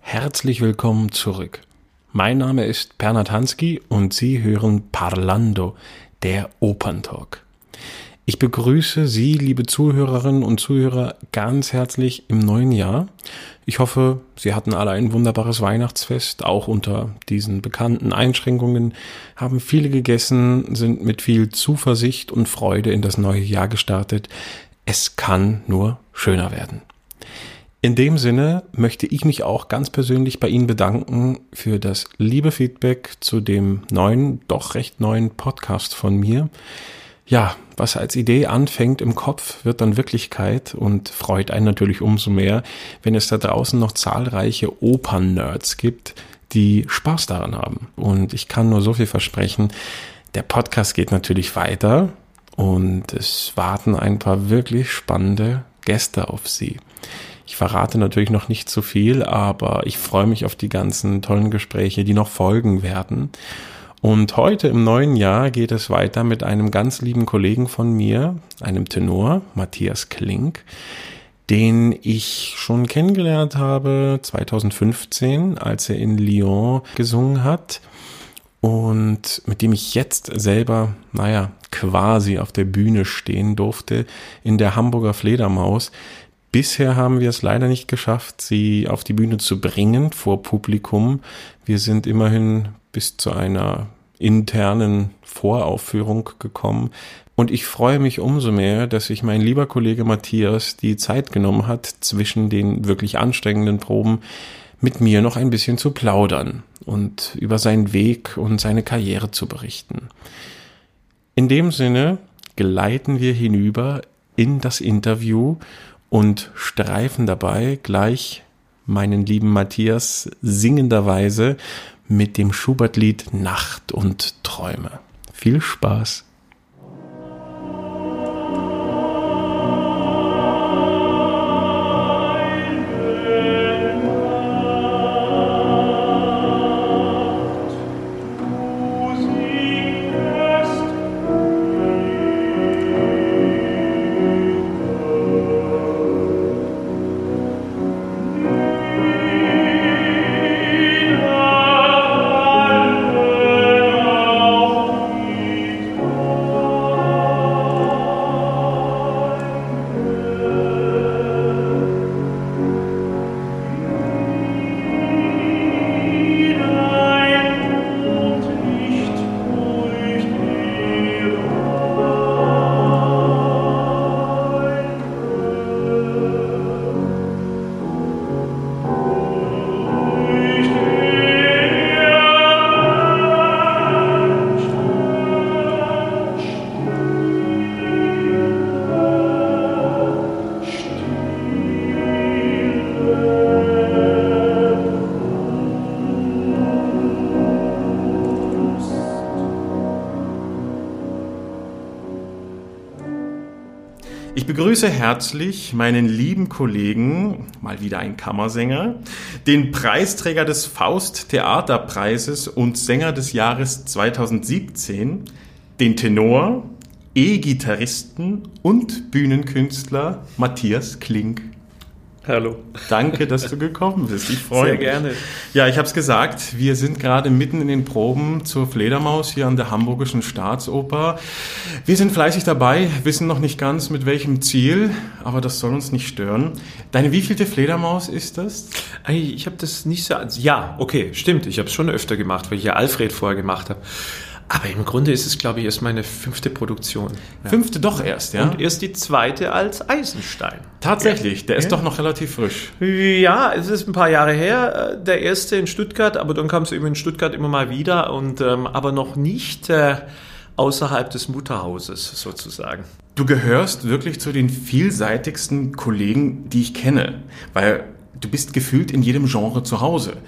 Herzlich willkommen zurück. Mein Name ist Bernhard Hansky und Sie hören Parlando, der Operntalk. Ich begrüße Sie, liebe Zuhörerinnen und Zuhörer, ganz herzlich im neuen Jahr. Ich hoffe, Sie hatten alle ein wunderbares Weihnachtsfest, auch unter diesen bekannten Einschränkungen, haben viele gegessen, sind mit viel Zuversicht und Freude in das neue Jahr gestartet. Es kann nur schöner werden. In dem Sinne möchte ich mich auch ganz persönlich bei Ihnen bedanken für das liebe Feedback zu dem neuen, doch recht neuen Podcast von mir. Ja, was als Idee anfängt im Kopf, wird dann Wirklichkeit und freut einen natürlich umso mehr, wenn es da draußen noch zahlreiche Opern-Nerds gibt, die Spaß daran haben. Und ich kann nur so viel versprechen, der Podcast geht natürlich weiter und es warten ein paar wirklich spannende Gäste auf Sie. Ich verrate natürlich noch nicht zu viel, aber ich freue mich auf die ganzen tollen Gespräche, die noch folgen werden. Und heute im neuen Jahr geht es weiter mit einem ganz lieben Kollegen von mir, einem Tenor, Matthias Klink, den ich schon kennengelernt habe 2015, als er in Lyon gesungen hat und mit dem ich jetzt selber, naja, quasi auf der Bühne stehen durfte in der Hamburger Fledermaus, Bisher haben wir es leider nicht geschafft, sie auf die Bühne zu bringen vor Publikum. Wir sind immerhin bis zu einer internen Voraufführung gekommen. Und ich freue mich umso mehr, dass sich mein lieber Kollege Matthias die Zeit genommen hat, zwischen den wirklich anstrengenden Proben mit mir noch ein bisschen zu plaudern und über seinen Weg und seine Karriere zu berichten. In dem Sinne gleiten wir hinüber in das Interview und streifen dabei gleich meinen lieben Matthias singenderweise mit dem Schubert-Lied Nacht und Träume. Viel Spaß! Begrüße herzlich meinen lieben Kollegen, mal wieder ein Kammersänger, den Preisträger des Faust Theaterpreises und Sänger des Jahres 2017, den Tenor, E-Gitarristen und Bühnenkünstler Matthias Klink. Hallo. Danke, dass du gekommen bist. Ich freue Sehr mich. gerne. Ja, ich habe es gesagt, wir sind gerade mitten in den Proben zur Fledermaus hier an der Hamburgischen Staatsoper. Wir sind fleißig dabei, wissen noch nicht ganz mit welchem Ziel, aber das soll uns nicht stören. Deine wievielte Fledermaus ist das? Ich habe das nicht so. Ja, okay, stimmt. Ich habe es schon öfter gemacht, weil ich ja Alfred vorher gemacht habe. Aber im Grunde ist es, glaube ich, erst meine fünfte Produktion. Ja. Fünfte doch erst, ja? Und erst die zweite als Eisenstein. Tatsächlich, der ist Ja. doch noch relativ frisch. Ja, es ist ein paar Jahre her, äh, der erste in Stuttgart, aber dann kam es eben in Stuttgart immer mal wieder und ähm, aber noch nicht äh, außerhalb des Mutterhauses sozusagen. Du gehörst wirklich zu den vielseitigsten Kollegen, die ich kenne, weil du bist gefühlt in jedem Genre zu Hause.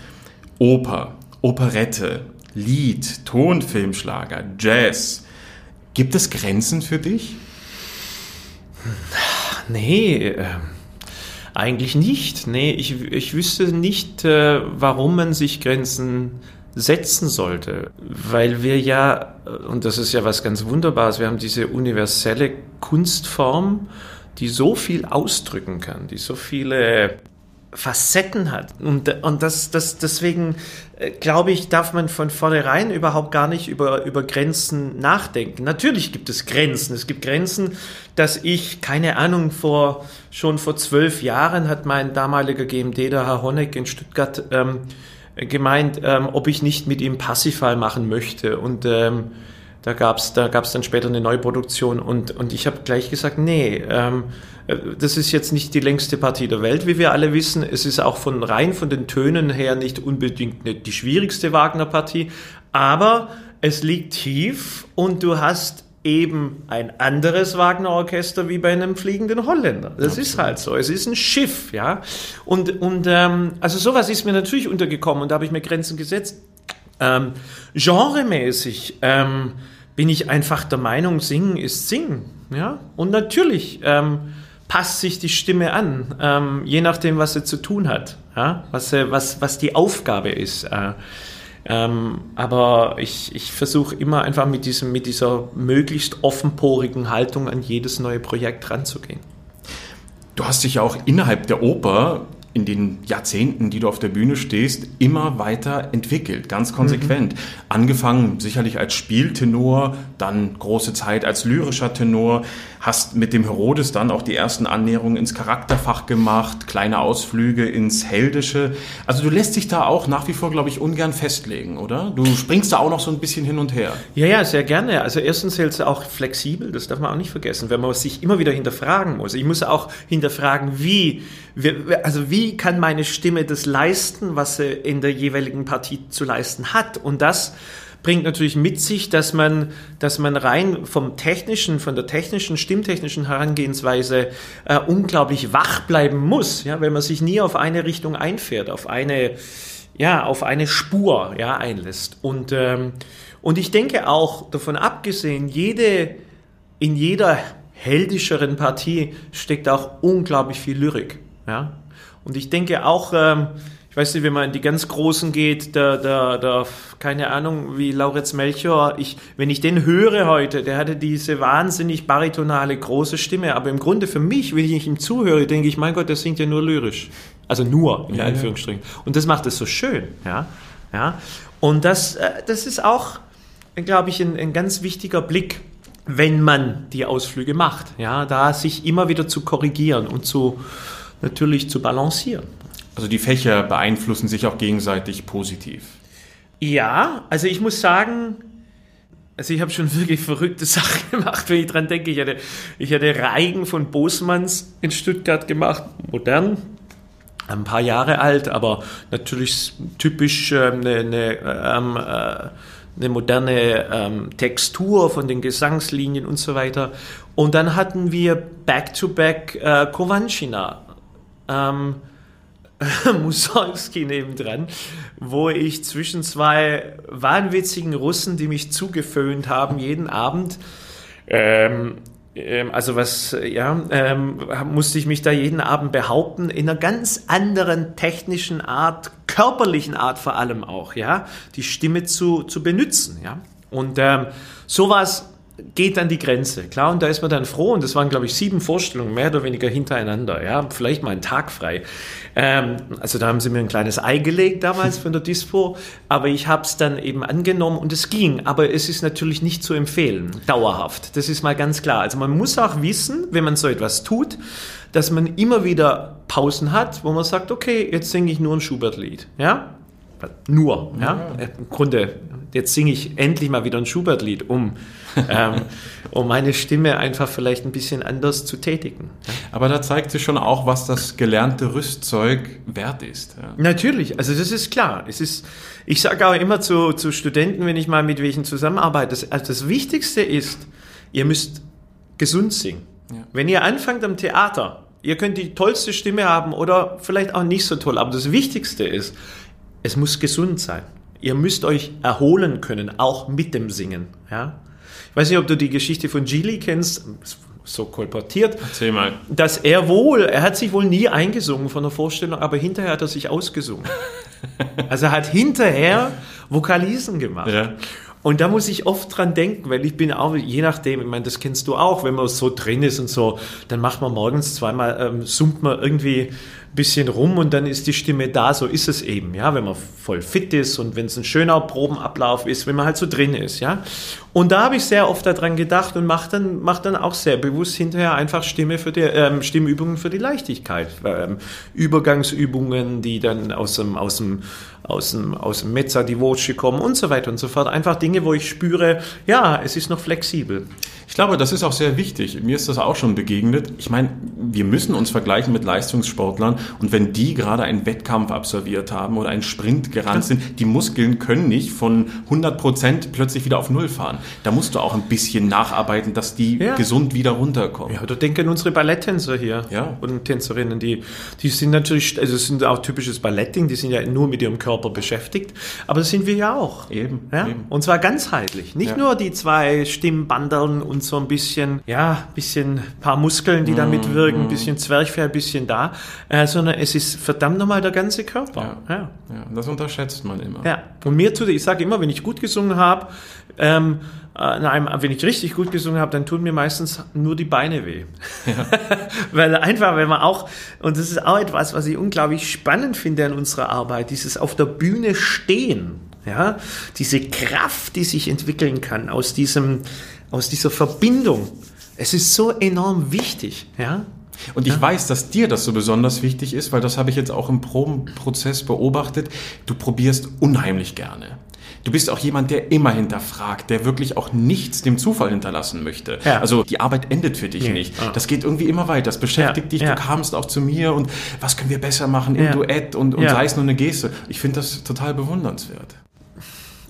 Oper, Operette, Lied, Tonfilmschlager, Jazz. Gibt es Grenzen für dich? Nee, ähm, Eigentlich nicht. Nee, ich, ich wüsste nicht, äh, warum man sich Grenzen setzen sollte, weil wir ja, und das ist ja was ganz Wunderbares, wir haben diese universelle Kunstform, die so viel ausdrücken kann, die so viele Facetten hat. Und, und das, das, deswegen äh, glaube ich, darf man von vornherein überhaupt gar nicht über, über Grenzen nachdenken. Natürlich gibt es Grenzen. Es gibt Grenzen, dass ich, keine Ahnung, vor, schon vor zwölf Jahren hat mein damaliger GMD, der Herr Honeck in Stuttgart, ähm, gemeint, ähm, ob ich nicht mit ihm Passify machen möchte. Und ähm, da gab's da gab's dann später eine Neuproduktion und, und ich habe gleich gesagt, nee, ähm, äh, das ist jetzt nicht die längste Partie der Welt, wie wir alle wissen. Es ist auch von rein von den Tönen her nicht unbedingt die schwierigste Wagner-Partie, aber es liegt tief und du hast eben ein anderes Wagner-Orchester wie bei einem fliegenden Holländer. Das Absolut. ist halt so. Es ist ein Schiff, ja. Und, und ähm, also sowas ist mir natürlich untergekommen und da habe ich mir Grenzen gesetzt. Ähm, genremäßig ähm, bin ich einfach der Meinung, Singen ist Singen. Ja? Und natürlich ähm, passt sich die Stimme an, ähm, je nachdem, was sie zu tun hat, ja? was, äh, was, was die Aufgabe ist. Äh, ähm, aber ich, ich versuche immer einfach mit, diesem, mit dieser möglichst offenporigen Haltung an jedes neue Projekt ranzugehen. Du hast dich ja auch innerhalb der Oper in den Jahrzehnten, die du auf der Bühne stehst, immer weiter entwickelt, ganz konsequent. Mhm. Angefangen sicherlich als Spieltenor, dann große Zeit als lyrischer Tenor, hast mit dem Herodes dann auch die ersten Annäherungen ins Charakterfach gemacht, kleine Ausflüge ins Heldische. Also du lässt dich da auch nach wie vor, glaube ich, ungern festlegen, oder? Du springst da auch noch so ein bisschen hin und her. Ja, ja, sehr gerne. Also erstens hält es auch flexibel, das darf man auch nicht vergessen, wenn man sich immer wieder hinterfragen muss. Ich muss auch hinterfragen, wie, also wie kann meine Stimme das leisten, was sie in der jeweiligen Partie zu leisten hat. Und das bringt natürlich mit sich, dass man, dass man rein vom technischen, von der technischen, stimmtechnischen Herangehensweise äh, unglaublich wach bleiben muss, ja, wenn man sich nie auf eine Richtung einfährt, auf eine, ja, auf eine Spur, ja, einlässt. Und, ähm, und ich denke auch, davon abgesehen, jede, in jeder heldischeren Partie steckt auch unglaublich viel Lyrik, ja. Und ich denke auch, ähm, ich weiß nicht, wenn man in die ganz Großen geht, der, der, der, keine Ahnung, wie Lauritz Melchior, ich, wenn ich den höre heute, der hatte diese wahnsinnig baritonale große Stimme, aber im Grunde für mich, wenn ich ihm zuhöre, denke ich, mein Gott, der singt ja nur lyrisch. Also nur, in ja, Anführungsstrichen. Ja. Und das macht es so schön, ja. ja. Und das, äh, das ist auch, glaube ich, ein, ein ganz wichtiger Blick, wenn man die Ausflüge macht, ja, da sich immer wieder zu korrigieren und zu, natürlich zu balancieren. Also die Fächer beeinflussen sich auch gegenseitig positiv. Ja, also ich muss sagen, also ich habe schon wirklich verrückte Sachen gemacht, wenn ich dran denke. Ich hatte, ich hatte Reigen von Bosmanns in Stuttgart gemacht, modern, ein paar Jahre alt, aber natürlich typisch eine, eine, ähm, äh, eine moderne ähm, Textur von den Gesangslinien und so weiter. Und dann hatten wir Back-to-Back -back, äh, Kovanchina ähm, Mussorgsky nebendran, wo ich zwischen zwei wahnwitzigen Russen, die mich zugeföhnt haben, jeden Abend, ähm, ähm, also was, ja, ähm, musste ich mich da jeden Abend behaupten, in einer ganz anderen technischen Art, körperlichen Art vor allem auch, ja, die Stimme zu, zu benutzen, ja. Und ähm, sowas geht an die Grenze. Klar, und da ist man dann froh. Und das waren, glaube ich, sieben Vorstellungen, mehr oder weniger hintereinander. Ja, vielleicht mal einen Tag frei. Ähm, also da haben sie mir ein kleines Ei gelegt damals von der Dispo. Aber ich habe es dann eben angenommen und es ging. Aber es ist natürlich nicht zu empfehlen, dauerhaft. Das ist mal ganz klar. Also man muss auch wissen, wenn man so etwas tut, dass man immer wieder Pausen hat, wo man sagt, okay, jetzt singe ich nur ein Schubert-Lied. Ja, nur, ja? Im Grunde, jetzt singe ich endlich mal wieder ein Schubert-Lied, um, ähm, um meine Stimme einfach vielleicht ein bisschen anders zu tätigen. Aber da zeigt sich schon auch, was das gelernte Rüstzeug wert ist. Ja. Natürlich, also das ist klar. Es ist, ich sage auch immer zu, zu Studenten, wenn ich mal mit welchen zusammenarbeite, das, also das Wichtigste ist, ihr müsst gesund singen. Ja. Wenn ihr anfangt am Theater, ihr könnt die tollste Stimme haben oder vielleicht auch nicht so toll, aber das Wichtigste ist, es muss gesund sein. Ihr müsst euch erholen können, auch mit dem Singen. Ja? Ich weiß nicht, ob du die Geschichte von Gili kennst, so kolportiert, Erzähl mal. dass er wohl, er hat sich wohl nie eingesungen von der Vorstellung, aber hinterher hat er sich ausgesungen. also er hat hinterher Vokalisen gemacht. Ja. Und da muss ich oft dran denken, weil ich bin auch, je nachdem, ich meine, das kennst du auch, wenn man so drin ist und so, dann macht man morgens zweimal, ähm, summt man irgendwie ein bisschen rum und dann ist die Stimme da, so ist es eben, ja, wenn man voll fit ist und wenn es ein schöner Probenablauf ist, wenn man halt so drin ist, ja. Und da habe ich sehr oft daran gedacht und mache dann, mach dann auch sehr bewusst hinterher einfach Stimme für die, ähm, Stimmübungen für die Leichtigkeit, ähm, Übergangsübungen, die dann aus dem, aus dem, aus dem, aus dem Mezza di Voce kommen und so weiter und so fort. Einfach Dinge, wo ich spüre, ja, es ist noch flexibel. Ich glaube, das ist auch sehr wichtig. Mir ist das auch schon begegnet. Ich meine, wir müssen uns vergleichen mit Leistungssportlern und wenn die gerade einen Wettkampf absolviert haben oder einen Sprint gerannt sind, die Muskeln können nicht von 100 Prozent plötzlich wieder auf Null fahren. Da musst du auch ein bisschen nacharbeiten, dass die Ja. gesund wieder runterkommen. Ja, oder denken unsere Balletttänzer hier Ja. und Tänzerinnen, die, die sind natürlich, also es sind auch typisches Ballettding, die sind ja nur mit ihrem Körper beschäftigt, aber das sind wir ja auch. Eben, Ja? eben. Und zwar ganzheitlich. Nicht Ja. nur die zwei Stimmbandeln und so ein bisschen, ja, bisschen paar Muskeln, die da Mhm, mitwirken, ein bisschen Zwerchfell, ein bisschen da, äh, sondern es ist verdammt nochmal der ganze Körper. Ja. Ja. Ja, das unterschätzt man immer. Ja, und mir tut, ich sage immer, wenn ich gut gesungen habe, ähm, äh, nein, wenn ich richtig gut gesungen habe, dann tun mir meistens nur die Beine weh. Weil einfach, wenn man auch, und das ist auch etwas, was ich unglaublich spannend finde an unserer Arbeit, dieses auf der Bühne stehen, ja, diese Kraft, die sich entwickeln kann aus diesem, aus dieser Verbindung. Es ist so enorm wichtig, ja. Und ich weiß, dass dir das so besonders wichtig ist, weil das habe ich jetzt auch im Probenprozess beobachtet. Du probierst unheimlich gerne. Du bist auch jemand, der immer hinterfragt, der wirklich auch nichts dem Zufall hinterlassen möchte. Ja. Also die Arbeit endet für dich Nee. nicht. Ah. Das geht irgendwie immer weiter. Das beschäftigt Ja, dich. ja. Du kamst auch zu mir und was können wir besser machen im Ja. Duett und, und Ja. sei es nur eine Geste. Ich finde das total bewundernswert.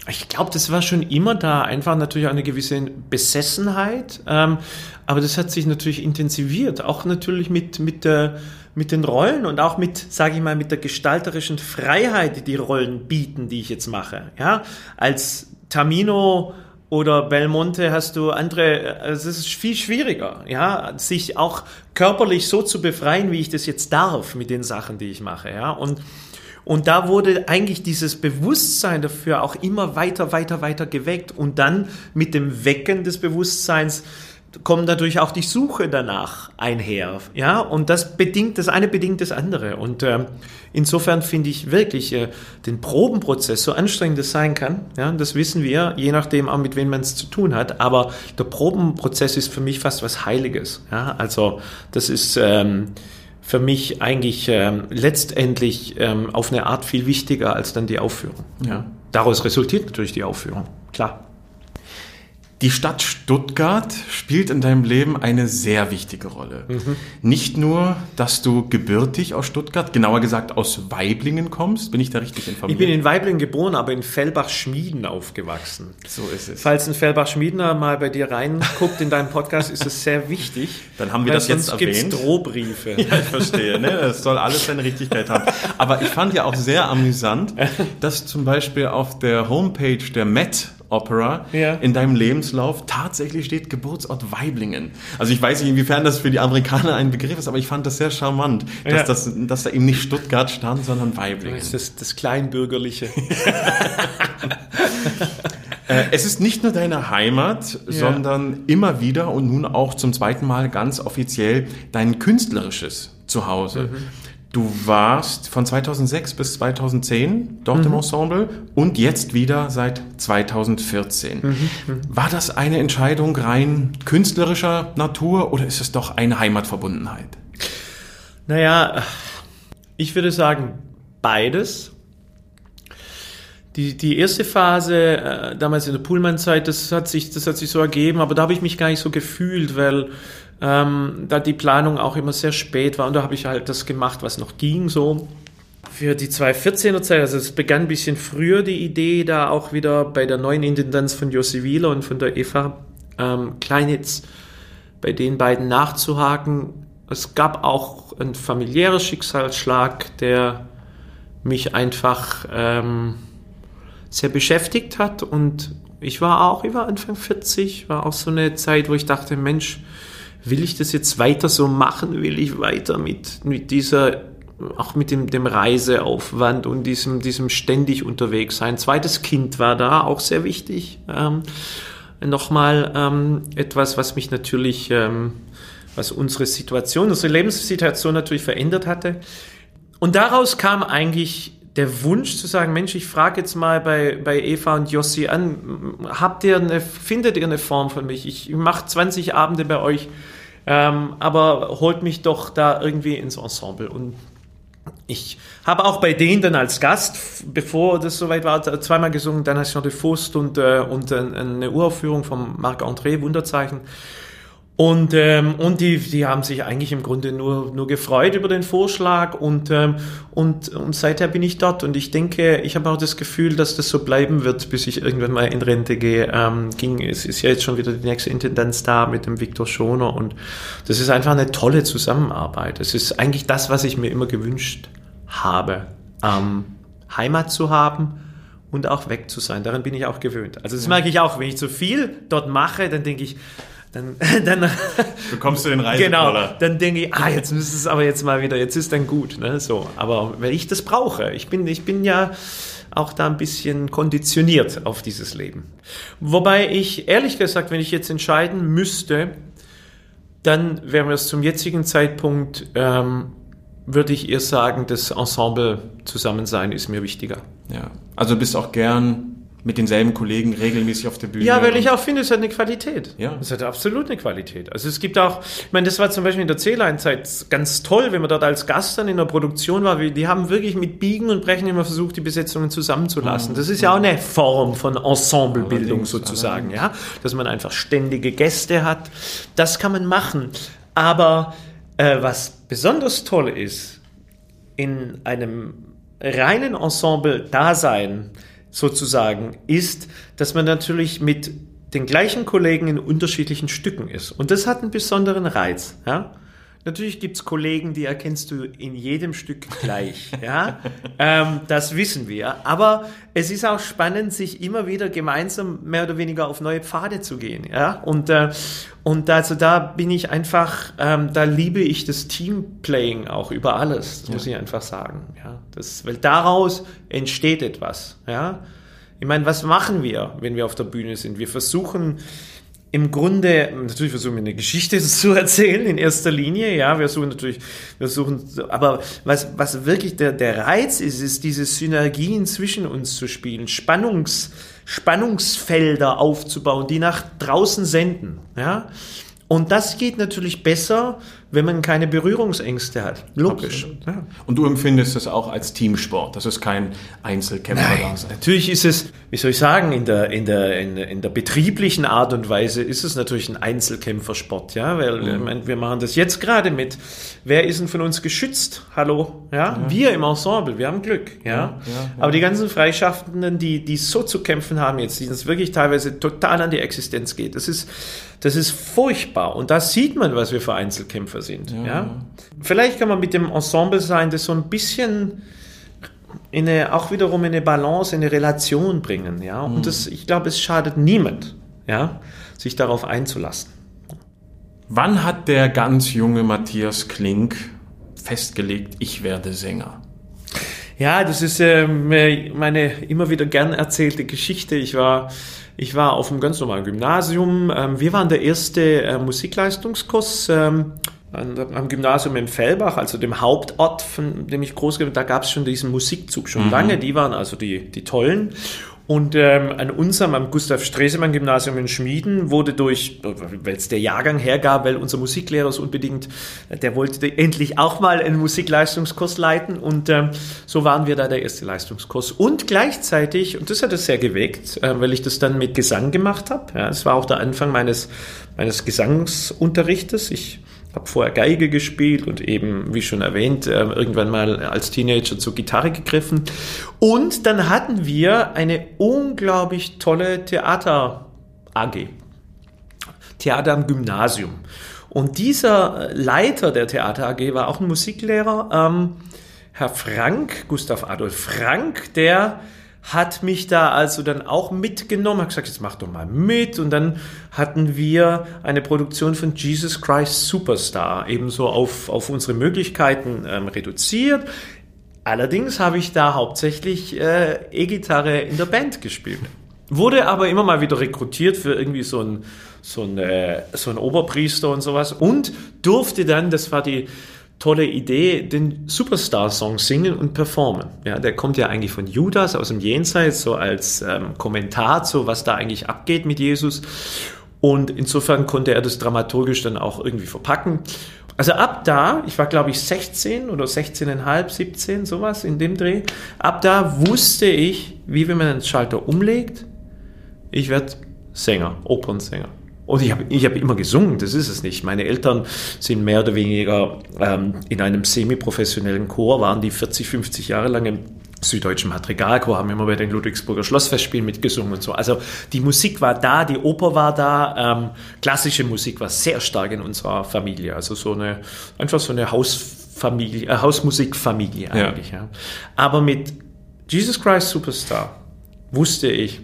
Ich glaube, das war schon immer da, einfach natürlich eine gewisse Besessenheit, ähm, aber das hat sich natürlich intensiviert, auch natürlich mit, mit, der, mit den Rollen und auch mit, sage ich mal, mit der gestalterischen Freiheit, die die Rollen bieten, die ich jetzt mache. Ja, als Tamino oder Belmonte hast du andere, also es ist viel schwieriger, ja, sich auch körperlich so zu befreien, wie ich das jetzt darf mit den Sachen, die ich mache, ja, und und da wurde eigentlich dieses Bewusstsein dafür auch immer weiter, weiter, weiter geweckt. Und dann mit dem Wecken des Bewusstseins kommt natürlich auch die Suche danach einher. Ja, und das bedingt, das eine bedingt das andere. Und ähm, insofern finde ich wirklich äh, den Probenprozess, so anstrengend es sein kann, ja, das wissen wir, je nachdem auch mit wem man es zu tun hat, aber der Probenprozess ist für mich fast was Heiliges. Ja, also das ist, ähm, für mich eigentlich ähm, letztendlich ähm, auf eine Art viel wichtiger als dann die Aufführung. Ja. Daraus resultiert natürlich die Aufführung, klar. Die Stadt Stuttgart spielt in deinem Leben eine sehr wichtige Rolle. Nicht nur, dass du gebürtig aus Stuttgart, genauer gesagt aus Weiblingen kommst, bin ich da richtig Ich informiert? bin in Weiblingen geboren, aber in Fellbach-Schmieden aufgewachsen. so ist es. Falls ein Fellbach-Schmiedener mal bei dir reinguckt in deinen Podcast, ist es sehr wichtig. Dann haben wir das jetzt sonst gibt's erwähnt. Drohbriefe. Ja, ich verstehe. Ne? Das soll alles seine Richtigkeit haben. Aber ich fand ja auch sehr amüsant, dass zum Beispiel auf der Homepage der Met Opera Ja. in deinem Lebenslauf tatsächlich steht Geburtsort Weiblingen. Also ich weiß nicht, inwiefern das für die Amerikaner ein Begriff ist, aber ich fand das sehr charmant, dass, Ja. das, dass da eben nicht Stuttgart stand, sondern Weiblingen. Das ist das Kleinbürgerliche. Äh, es ist nicht nur deine Heimat, sondern immer wieder und nun auch zum zweiten Mal ganz offiziell dein künstlerisches Zuhause. Du warst von 2006 bis 2010 dort im Ensemble und jetzt wieder seit 2014. War das eine Entscheidung rein künstlerischer Natur oder ist es doch eine Heimatverbundenheit? Naja, ich würde sagen, beides. Die, die erste Phase, äh, damals in der Pullman-Zeit, das hat sich, das hat sich so ergeben, aber da habe ich mich gar nicht so gefühlt, weil ähm, da die Planung auch immer sehr spät war und da habe ich halt das gemacht, was noch ging, so. Für die 2014er Zeit, also es begann ein bisschen früher die Idee, da auch wieder bei der neuen Intendanz von Josi Wieler und von der Eva ähm, Kleinitz bei den beiden nachzuhaken. Es gab auch ein familiärer Schicksalsschlag, der mich einfach ähm, sehr beschäftigt hat und ich war auch, war Anfang 40, war auch so eine Zeit, wo ich dachte, Mensch, will ich das jetzt weiter so machen? Will ich weiter mit, mit dieser, auch mit dem, dem Reiseaufwand und diesem, diesem ständig unterwegs sein? Zweites Kind war da, auch sehr wichtig. Ähm, Nochmal ähm, etwas, was mich natürlich, ähm, was unsere Situation, unsere Lebenssituation natürlich verändert hatte. Und daraus kam eigentlich der Wunsch zu sagen, Mensch, ich frage jetzt mal bei, bei Eva und Jossi an, habt ihr eine, findet ihr eine Form für mich? Ich mache 20 Abende bei euch, ähm, aber holt mich doch da irgendwie ins Ensemble. Und ich habe auch bei denen dann als Gast, bevor das soweit war, zweimal gesungen, Damnation de Faust und, äh, und äh, eine Uraufführung von Marc-André, Wunderzeichen. Und, ähm, und die, die haben sich eigentlich im Grunde nur, nur gefreut über den Vorschlag und, ähm, und, und seither bin ich dort und ich denke, ich habe auch das Gefühl, dass das so bleiben wird, bis ich irgendwann mal in Rente gehe. Ähm, ging, es ist ja jetzt schon wieder die nächste Intendanz da mit dem Viktor Schoner und das ist einfach eine tolle Zusammenarbeit. Es ist eigentlich das, was ich mir immer gewünscht habe, ähm, Heimat zu haben und auch weg zu sein. Daran bin ich auch gewöhnt. Also das merke ich auch, wenn ich zu viel dort mache, dann denke ich, dann, dann bekommst du den Genau, Reisekoller. dann denke ich, ah, jetzt müsste es aber jetzt mal wieder, jetzt ist dann gut, ne, so. Aber weil ich das brauche, ich bin, ich bin ja auch da ein bisschen konditioniert auf dieses Leben. Wobei ich ehrlich gesagt, wenn ich jetzt entscheiden müsste, dann wäre mir es zum jetzigen Zeitpunkt, ähm, würde ich eher sagen, das Ensemble Zusammensein ist mir wichtiger. Ja. Also du bist auch gern mit denselben Kollegen regelmäßig auf der Bühne. Ja, weil ich auch finde, es hat eine Qualität. Ja. Es hat absolut eine Qualität. Also es gibt auch, ich meine, das war zum Beispiel in der C-Line-Zeit ganz toll, wenn man dort als Gast dann in der Produktion war. Die haben wirklich mit Biegen und Brechen immer versucht, die Besetzungen zusammenzulassen. Das ist ja auch eine Form von Ensemblebildung sozusagen, ja. Dass man einfach ständige Gäste hat. Das kann man machen. Aber äh, was besonders toll ist, in einem reinen Ensemble-Dasein sozusagen, ist, dass man natürlich mit den gleichen Kollegen in unterschiedlichen Stücken ist. Und das hat einen besonderen Reiz. Ja? Natürlich gibt's Kollegen, die erkennst du in jedem Stück gleich. ja? ähm, das wissen wir. Aber es ist auch spannend, sich immer wieder gemeinsam mehr oder weniger auf neue Pfade zu gehen. Ja? Und, äh, und also da bin ich einfach, ähm, da liebe ich das Teamplaying auch über alles, das muss ich einfach sagen. Ja? Das, weil daraus entsteht etwas. Ja? Ich meine, was machen wir, wenn wir auf der Bühne sind? Wir versuchen im Grunde, natürlich versuchen wir eine Geschichte zu erzählen in erster Linie, ja, wir suchen natürlich, wir suchen, aber was, was wirklich der, der Reiz ist, ist diese Synergien zwischen uns zu spielen, Spannungs, Spannungsfelder aufzubauen, die nach draußen senden, ja. Und das geht natürlich besser, wenn man keine Berührungsängste hat. Logisch. Ja. Und du empfindest es auch als Teamsport. Das ist kein Einzelkämpfer Nein, natürlich ist es, wie soll ich sagen, in der, in der, in, in der betrieblichen Art und Weise ist es natürlich ein Einzelkämpfersport, ja, weil ich meine, wir machen das jetzt gerade mit, wer ist denn von uns geschützt? Hallo, ja, wir im Ensemble, wir haben Glück, ja. Aber die ganzen Freischaffenden, die, die so zu kämpfen haben jetzt, die das wirklich teilweise total an die Existenz geht, das ist, das ist furchtbar und da sieht man, was wir für Einzelkämpfer sind, ja. Vielleicht kann man mit dem Ensemble sein, das so ein bisschen in eine, auch wiederum in eine Balance, in eine Relation bringen, ja. Und das, ich glaube, es schadet niemand, ja, sich darauf einzulassen. Wann hat der ganz junge Matthias Klink festgelegt, ich werde Sänger? Ja, das ist ähm, meine immer wieder gern erzählte Geschichte. Ich war, ich war auf einem ganz normalen Gymnasium. Ähm, wir waren der erste äh, Musikleistungskurs ähm, am Gymnasium in Fellbach, also dem Hauptort, von dem ich groß geworden bin. Da gab es schon diesen Musikzug schon lange. Die waren also die, die Tollen. Und ähm, an unserem, am Gustav Stresemann Gymnasium in Schmieden, wurde durch, weil es der Jahrgang hergab, weil unser Musiklehrer so unbedingt, der wollte endlich auch mal einen Musikleistungskurs leiten und ähm, so waren wir da der erste Leistungskurs. Und gleichzeitig, und das hat es sehr geweckt, äh, weil ich das dann mit Gesang gemacht habe, ja, es war auch der Anfang meines, meines Gesangsunterrichtes. Ich habe vorher Geige gespielt und eben, wie schon erwähnt, äh, irgendwann mal als Teenager zur Gitarre gegriffen. Und dann hatten wir eine unglaublich tolle Theater-AG. Theater am Gymnasium. Und dieser Leiter der Theater AG war auch ein Musiklehrer, ähm, Herr Frank, Gustav Adolf Frank, der hat mich da also dann auch mitgenommen, hat gesagt, jetzt mach doch mal mit. Und dann hatten wir eine Produktion von Jesus Christ Superstar ebenso auf, auf unsere Möglichkeiten ähm, reduziert. Allerdings habe ich da hauptsächlich äh, E-Gitarre in der Band gespielt. Wurde aber immer mal wieder rekrutiert für irgendwie so ein, so ein, äh, so ein Oberpriester und sowas und durfte dann, das war die tolle Idee, den Superstar-Song singen und performen. Ja, der kommt ja eigentlich von Judas aus dem Jenseits, so als ähm, Kommentar zu, was da eigentlich abgeht mit Jesus. Und insofern konnte er das dramaturgisch dann auch irgendwie verpacken. Also ab da, ich war glaube ich 16 oder 16,5, 17, sowas in dem Dreh, ab da wusste ich, wie wenn man einen Schalter umlegt, ich werde Sänger, Opernsänger. Und ich habe ich hab immer gesungen, das ist es nicht. Meine Eltern sind mehr oder weniger ähm, in einem semi-professionellen Chor, waren die 40, 50 Jahre lang im süddeutschen Madrigalchor, haben immer bei den Ludwigsburger Schlossfestspielen mitgesungen und so. Also die Musik war da, die Oper war da, ähm, klassische Musik war sehr stark in unserer Familie. Also so eine, einfach so eine Hausfamilie, äh, Hausmusikfamilie eigentlich. Ja. Ja. Aber mit Jesus Christ Superstar wusste ich,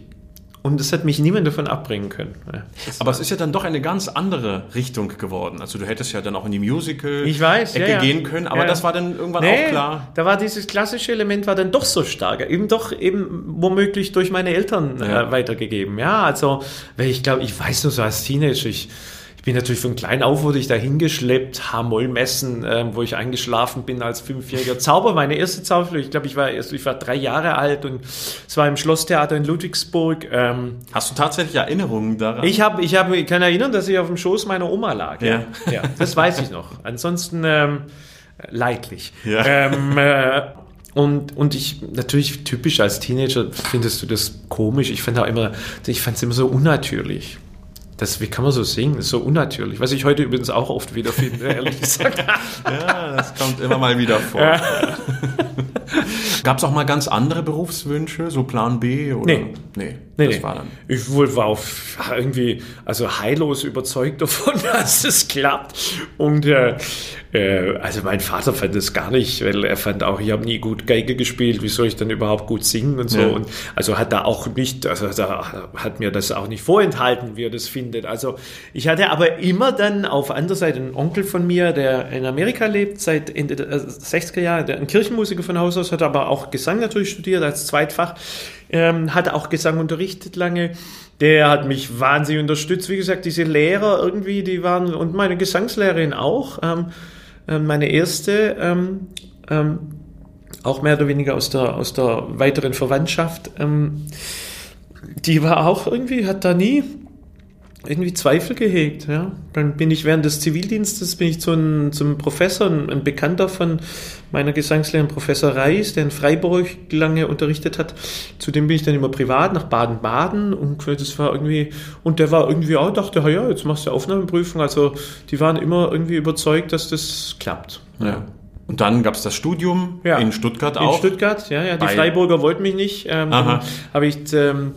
und das hat mich niemand davon abbringen können. Ja, Aber es ist ja dann doch eine ganz andere Richtung geworden. Also du hättest ja dann auch in die Musical-Ecke ja, ja. gehen können, aber Ja. das war dann irgendwann Nee, auch klar. Da war dieses klassische Element war dann doch so stark, eben doch eben womöglich durch meine Eltern Ja. äh, weitergegeben. Ja, also, weil ich glaube, ich weiß nur so als Teenager, ich, ich bin natürlich von klein auf wurde ich da hingeschleppt, H-Moll-Messen, ähm, wo ich eingeschlafen bin als Fünfjähriger. Zauber, meine erste Zauberflöte, ich glaube, ich war erst, ich war drei Jahre alt und es war im Schlosstheater in Ludwigsburg. Ähm, Hast du tatsächlich Erinnerungen daran? ich habe, ich habe, ich kann erinnern, dass ich auf dem Schoß meiner Oma lag. Ja. ja das weiß ich noch. Ansonsten ähm, leidlich. Ja. Ähm, äh, und, und ich, natürlich typisch als Teenager findest du das komisch. Ich fand auch immer, ich fand es immer so unnatürlich. Das, wie kann man so singen? Das ist so unnatürlich. Was ich heute übrigens auch oft wieder finde, ehrlich gesagt. ja, das kommt immer mal wieder vor. Gab es auch mal ganz andere Berufswünsche, so Plan B? Oder? Nee. Nee, Nee, das nee. war dann. Ich wohl war auf, irgendwie also heillos überzeugt davon, dass es klappt. Und äh, äh, also mein Vater fand es gar nicht, weil er fand auch, ich habe nie gut Geige gespielt, wie soll ich denn überhaupt gut singen und so. Ja. Und also hat da auch nicht, also da hat mir das auch nicht vorenthalten, wie er das findet. Also ich hatte aber immer dann auf anderer Seite einen Onkel von mir, der in Amerika lebt seit Ende der äh, 60er Jahre, der ein Kirchenmusiker von Haus aus, hat aber auch Gesang natürlich studiert als Zweitfach, ähm, hat auch Gesang unterrichtet lange. Der hat mich wahnsinnig unterstützt. Wie gesagt, diese Lehrer irgendwie, die waren, und meine Gesangslehrerin auch, ähm, äh, meine erste, ähm, ähm, auch mehr oder weniger aus der, aus der weiteren Verwandtschaft, ähm, die war auch irgendwie, hat da nie irgendwie Zweifel gehegt. Ja. Dann bin ich während des Zivildienstes bin ich zu einem, zum Professor, ein, Bekannter von meiner Gesangslehrerin, Professor Reis, der in Freiburg lange unterrichtet hat. Zu dem bin ich dann immer privat nach Baden-Baden und das war irgendwie, und der war irgendwie auch, dachte, ja, jetzt machst du Aufnahmeprüfung. Also die waren immer irgendwie überzeugt, dass das klappt. Ja. Und dann gab es das Studium Ja. in Stuttgart In auch. Stuttgart, ja, ja. Die Freiburger wollten mich nicht. Ähm, Aha. habe ich ähm,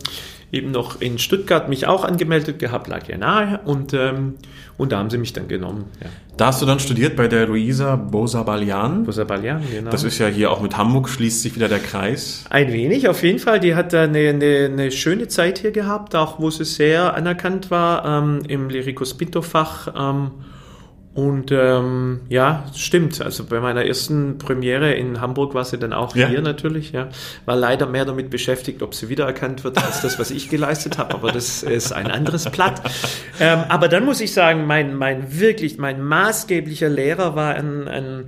eben noch in Stuttgart mich auch angemeldet gehabt, lag ja nahe. Und, ähm, und da haben sie mich dann genommen. Ja. Da hast du dann studiert bei der Luisa Bosabalian. Bosabalian, genau. Das ist ja hier auch mit Hamburg schließt sich wieder der Kreis. Ein wenig, auf jeden Fall. Die hat da eine, eine, eine schöne Zeit hier gehabt, auch wo sie sehr anerkannt war ähm, im Lyricus Pinto-Fach. Ähm, und ähm, ja, stimmt. Also bei meiner ersten Premiere in Hamburg war sie dann auch Ja. hier natürlich. Ja, war leider mehr damit beschäftigt, ob sie wiedererkannt wird als das, was ich geleistet habe. Aber das ist ein anderes Blatt. Ähm, aber dann muss ich sagen, mein mein wirklich mein maßgeblicher Lehrer war ein, ein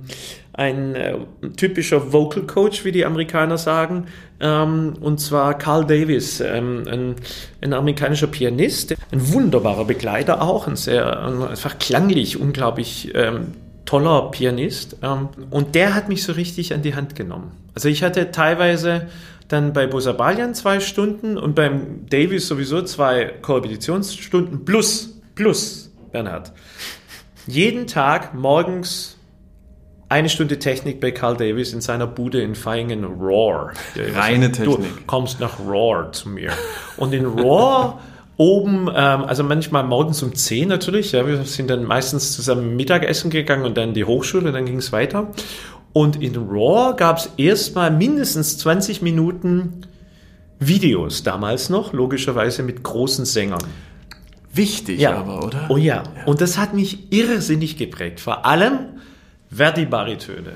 ein äh, typischer Vocal Coach, wie die Amerikaner sagen, ähm, und zwar Carl Davis, ähm, ein, ein amerikanischer Pianist, ein wunderbarer Begleiter auch, ein sehr ein einfach klanglich unglaublich ähm, toller Pianist. Ähm, und der hat mich so richtig an die Hand genommen. Also ich hatte teilweise dann bei Bosabalian zwei Stunden und beim Davis sowieso zwei Kohabitationsstunden plus, plus, Bernhard. Jeden Tag morgens eine Stunde Technik bei Carl Davis in seiner Bude in Feingen Roar. Reine Du Technik. kommst nach Roar zu mir. Und in Roar oben, ähm, also manchmal morgens um 10 natürlich, ja, wir sind dann meistens zusammen Mittagessen gegangen und dann die Hochschule, dann ging es weiter. Und in Roar gab es erstmal mindestens 20 Minuten Videos damals noch, logischerweise mit großen Sängern. Wichtig aber, oder? Oh ja. Und das hat mich irrsinnig geprägt. Vor allem Verdi-Baritöne.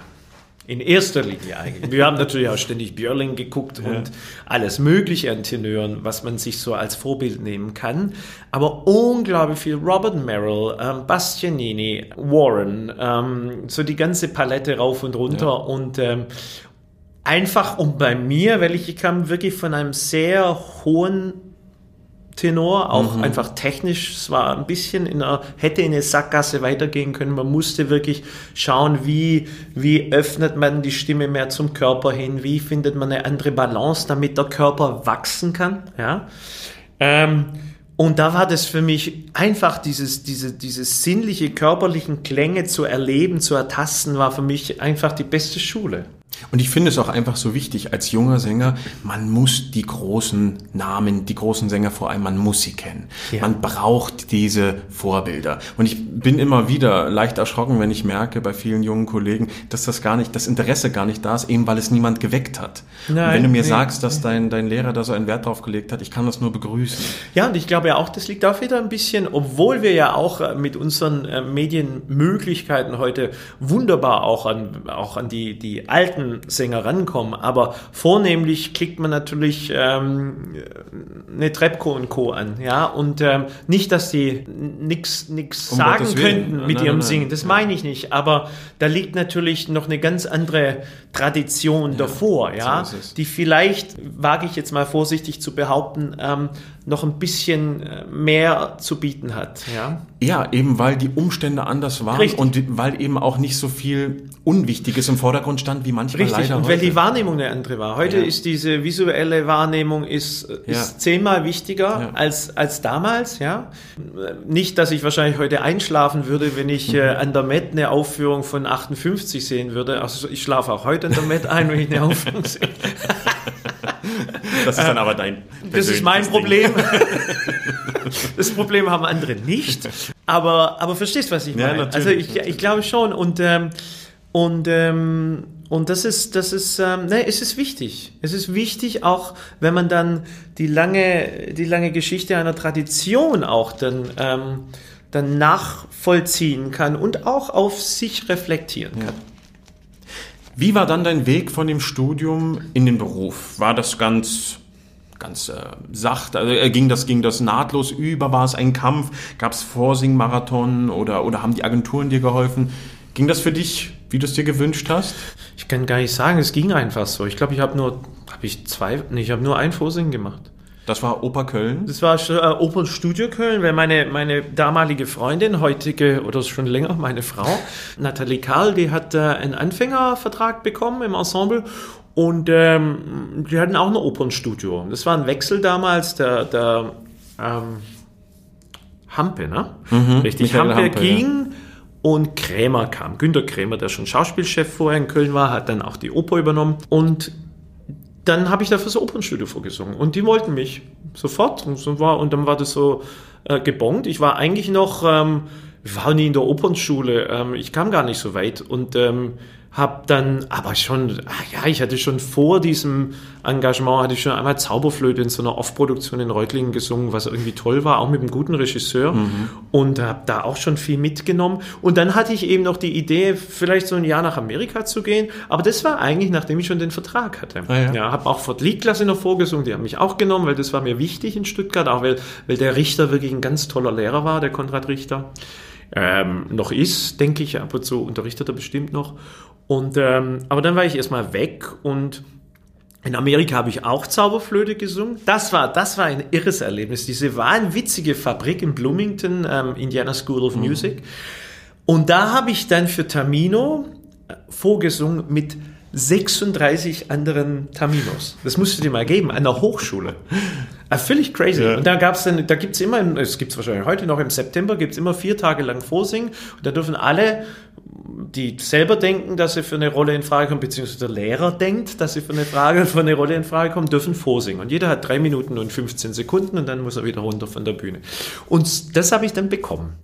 In erster Linie eigentlich. Wir haben natürlich auch ständig Björling geguckt und alles Mögliche an Tenören, was man sich so als Vorbild nehmen kann. Aber unglaublich viel Robert Merrill, ähm, Bastianini, Warren, ähm, so die ganze Palette rauf und runter und ähm, einfach und bei mir, weil ich kam wirklich von einem sehr hohen Tenor, auch einfach technisch, es war ein bisschen in einer, hätte in eine Sackgasse weitergehen können. Man musste wirklich schauen, wie, wie öffnet man die Stimme mehr zum Körper hin, wie findet man eine andere Balance, damit der Körper wachsen kann. Ja. Ähm, und da war das für mich einfach dieses, diese, diese sinnliche, körperlichen Klänge zu erleben, zu ertasten, war für mich einfach die beste Schule. Und ich finde es auch einfach so wichtig als junger Sänger, man muss die großen Namen, die großen Sänger vor allem, man muss sie kennen. Ja. Man braucht diese Vorbilder. Und ich bin immer wieder leicht erschrocken, wenn ich merke bei vielen jungen Kollegen, dass das gar nicht, das Interesse gar nicht da ist, eben weil es niemand geweckt hat. Und Nein, wenn du mir nee. sagst, dass dein, dein Lehrer da so einen Wert drauf gelegt hat, ich kann das nur begrüßen. Ja, und ich glaube ja auch, das liegt auch wieder ein bisschen, obwohl wir ja auch äh, mit unseren äh, Medienmöglichkeiten heute wunderbar auch an, auch an die, die alten Sänger rankommen, aber vornehmlich klickt man natürlich ähm, eine Trepco und Co. an, ja, und ähm, nicht, dass die nix, nix Um sagen könnten mit nein, ihrem nein. Singen, das meine ich nicht, aber da liegt natürlich noch eine ganz andere Tradition davor, ja, so die vielleicht, wage ich jetzt mal vorsichtig zu behaupten, ähm, noch ein bisschen äh, mehr zu bieten hat. Ja, Ja, eben weil die Umstände anders waren Richtig. und weil eben auch nicht so viel Unwichtiges im Vordergrund stand, wie manchmal Richtig. leider Und weil heute. die Wahrnehmung eine andere war. Heute Ja. ist diese visuelle Wahrnehmung ist, Ja. ist zehnmal wichtiger Ja. als, als damals. Ja, nicht, dass ich wahrscheinlich heute einschlafen würde, wenn ich Mhm. äh, an der Met eine Aufführung von 58 sehen würde. Also ich schlafe auch heute an der Met ein, wenn ich eine Aufführung sehe. das ist dann aber dein Das ist mein Ding. Problem. das Problem haben andere nicht. Aber, aber verstehst, was ich Ja, meine? natürlich, also ich, ich glaube schon. Und, ähm, und, ähm, und das ist, das ist, ähm, ne, es ist wichtig. Es ist wichtig, auch wenn man dann die lange, die lange Geschichte einer Tradition auch dann, ähm, dann nachvollziehen kann und auch auf sich reflektieren kann. Wie war dann dein Weg von dem Studium in den Beruf? War das ganz ganz äh, sacht? Also, äh, ging das ging das nahtlos über? War es ein Kampf? Gab es Vorsing-Marathon oder oder haben die Agenturen dir geholfen? Ging das für dich, wie du es dir gewünscht hast? Ich kann gar nicht sagen, es ging einfach so. Ich glaube, ich habe nur, habe ich zwei, nee, ich habe nur ein Vorsingen gemacht. Das war Oper Köln. Das war äh, Opernstudio Köln, weil meine, meine damalige Freundin, heutige oder schon länger meine Frau, Nathalie Karl, die hat äh, einen Anfängervertrag bekommen im Ensemble und ähm, die hatten auch ein Opernstudio. Das war ein Wechsel damals, der, der ähm, Hampe, ne? Richtig, Michael Hampe, Hampe, ja. ging und Krämer kam. Günter Krämer, der schon Schauspielchef vorher in Köln war, hat dann auch die Oper übernommen und dann habe ich da fürs Opernstudio vorgesungen. Und die wollten mich sofort und, so war, und dann war das so äh, gebongt. Ich war eigentlich noch, ähm, ich war nie in der Opernschule, ähm, ich kam gar nicht so weit. Und ähm, habe dann, aber schon, ach ja, ich hatte schon vor diesem Engagement, hatte ich schon einmal Zauberflöte in so einer Off-Produktion in Reutlingen gesungen, was irgendwie toll war, auch mit einem guten Regisseur und habe da auch schon viel mitgenommen. Und dann hatte ich eben noch die Idee, vielleicht so ein Jahr nach Amerika zu gehen, aber das war eigentlich, nachdem ich schon den Vertrag hatte. Ah, ja. ja habe auch vor Liedklasse noch vorgesungen, die haben mich auch genommen, weil das war mir wichtig in Stuttgart, auch weil, weil der Richter wirklich ein ganz toller Lehrer war, der Konrad Richter. Ähm, noch ist, denke ich, ab und zu unterrichtet er bestimmt noch. Und, ähm, aber dann war ich erstmal weg und in Amerika habe ich auch Zauberflöte gesungen. Das war, das war ein irres Erlebnis. Diese wahnwitzige Fabrik in Bloomington, ähm, Indiana School of Music. Und da habe ich dann für Tamino äh, vorgesungen mit 36 anderen Taminos. Das musst du dir mal geben, an der Hochschule. Ah, völlig crazy. Ja. Und da gab's dann, da gibt's immer, es gibt's wahrscheinlich heute noch im September, gibt's immer vier Tage lang Vorsingen. Und da dürfen alle, die selber denken, dass sie für eine Rolle in Frage kommen, beziehungsweise der Lehrer denkt, dass sie für eine Frage, für eine Rolle in Frage kommen, dürfen vorsingen. Und jeder hat drei Minuten und 15 Sekunden und dann muss er wieder runter von der Bühne. Und das habe ich dann bekommen.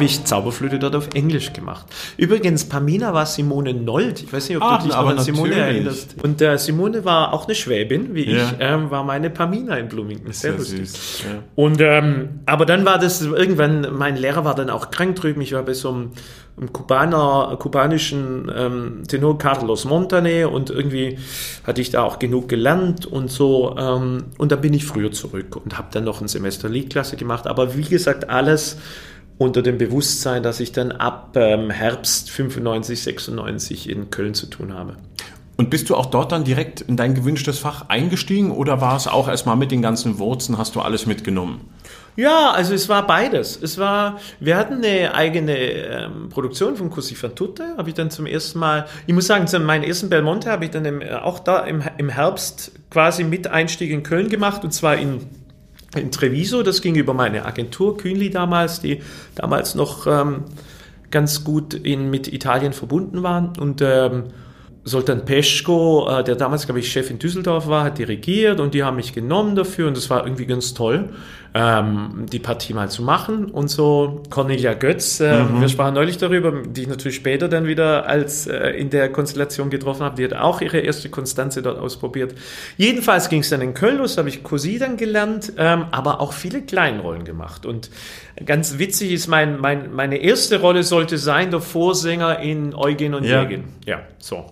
Habe ich Zauberflöte dort auf Englisch gemacht. Übrigens, Pamina war Simone Nold. Ich weiß nicht, ob Ach, du dich noch an Simone natürlich. erinnerst. Und äh, Simone war auch eine Schwäbin, wie Ja. ich, ähm, war meine Pamina in Bloomington. Sehr, Sehr lustig. süß, ja. Und ähm, aber dann war das irgendwann, mein Lehrer war dann auch krank drüben. Ich war bei so einem, einem Kubaner, kubanischen ähm, Tenor Carlos Montane und irgendwie hatte ich da auch genug gelernt und so. Ähm, und dann bin ich früher zurück und habe dann noch ein Semester Liedklasse gemacht. Aber wie gesagt, alles unter dem Bewusstsein, dass ich dann ab ähm, Herbst 95, 96 in Köln zu tun habe. Und bist du auch dort dann direkt in dein gewünschtes Fach eingestiegen oder war es auch erstmal mit den ganzen Wurzeln, hast du alles mitgenommen? Ja, also es war beides. Es war, wir hatten eine eigene ähm, Produktion von Così fan tutte, habe ich dann zum ersten Mal, ich muss sagen, meinen ersten Belmonte habe ich dann im, äh, auch da im, im Herbst quasi mit Einstieg in Köln gemacht und zwar in, in Treviso. Das ging über meine Agentur Kühnli damals, die damals noch ähm, ganz gut in, mit Italien verbunden waren und ähm, Soltan Peschko, äh, der damals, glaube ich, Chef in Düsseldorf war, hat dirigiert und die haben mich genommen dafür und das war irgendwie ganz toll, ähm, die Partie mal zu machen und so. Cornelia Götz, äh, wir sprachen neulich darüber, die ich natürlich später dann wieder als äh, in der Konstellation getroffen habe, die hat auch ihre erste Konstanze dort ausprobiert. Jedenfalls ging es dann in Köln los, da habe ich Cosi dann gelernt, ähm, aber auch viele Kleinrollen gemacht und ganz witzig ist, mein, mein, meine erste Rolle sollte sein, der Vorsänger in Eugen und Ja. Jägen. Ja, so.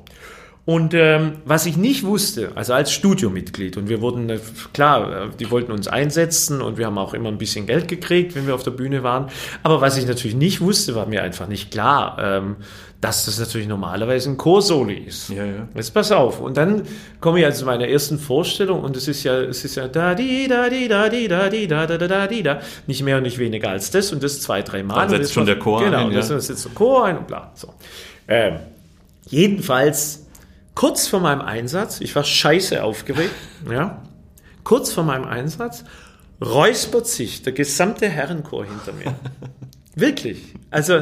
Und ähm, was ich nicht wusste, also als Studiomitglied, und wir wurden, äh, klar, äh, die wollten uns einsetzen und wir haben auch immer ein bisschen Geld gekriegt, wenn wir auf der Bühne waren. Aber was ich natürlich nicht wusste, war mir einfach nicht klar, ähm, dass das natürlich normalerweise ein Chorsoli ist. Ja, ja. Jetzt pass auf. Und dann komme ich also zu meiner ersten Vorstellung und es ist ja, es ist ja da di da di da di da di da da da da di da. Nicht mehr und nicht weniger als das und das zwei, drei Mal. Dann setzt schon war- der Chor Genau, ein, und das ja. setzt der Chor ein und bla. So. Ähm, jedenfalls kurz vor meinem Einsatz, ich war scheiße aufgeregt, ja, kurz vor meinem Einsatz räuspert sich der gesamte Herrenchor hinter mir. Wirklich. Also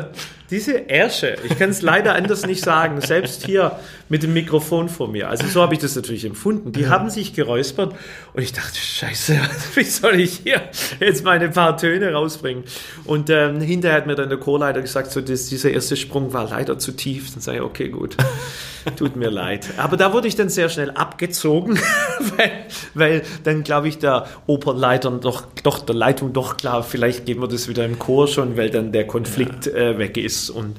diese Ärsche, ich kann es leider anders nicht sagen, selbst hier mit dem Mikrofon vor mir. Also so habe ich das natürlich empfunden. Die haben sich geräuspert und ich dachte, scheiße, wie soll ich hier jetzt meine paar Töne rausbringen? Und ähm, hinterher hat mir dann der Chorleiter gesagt, so das, dieser erste Sprung war leider zu tief. Dann sage ich, okay, gut, tut mir leid. Aber da wurde ich dann sehr schnell abgezogen, weil, weil dann glaube ich der Opernleiter doch, doch der Leitung doch klar, vielleicht geben wir das wieder im Chor schon, weil dann der Konflikt äh, weg ist. Und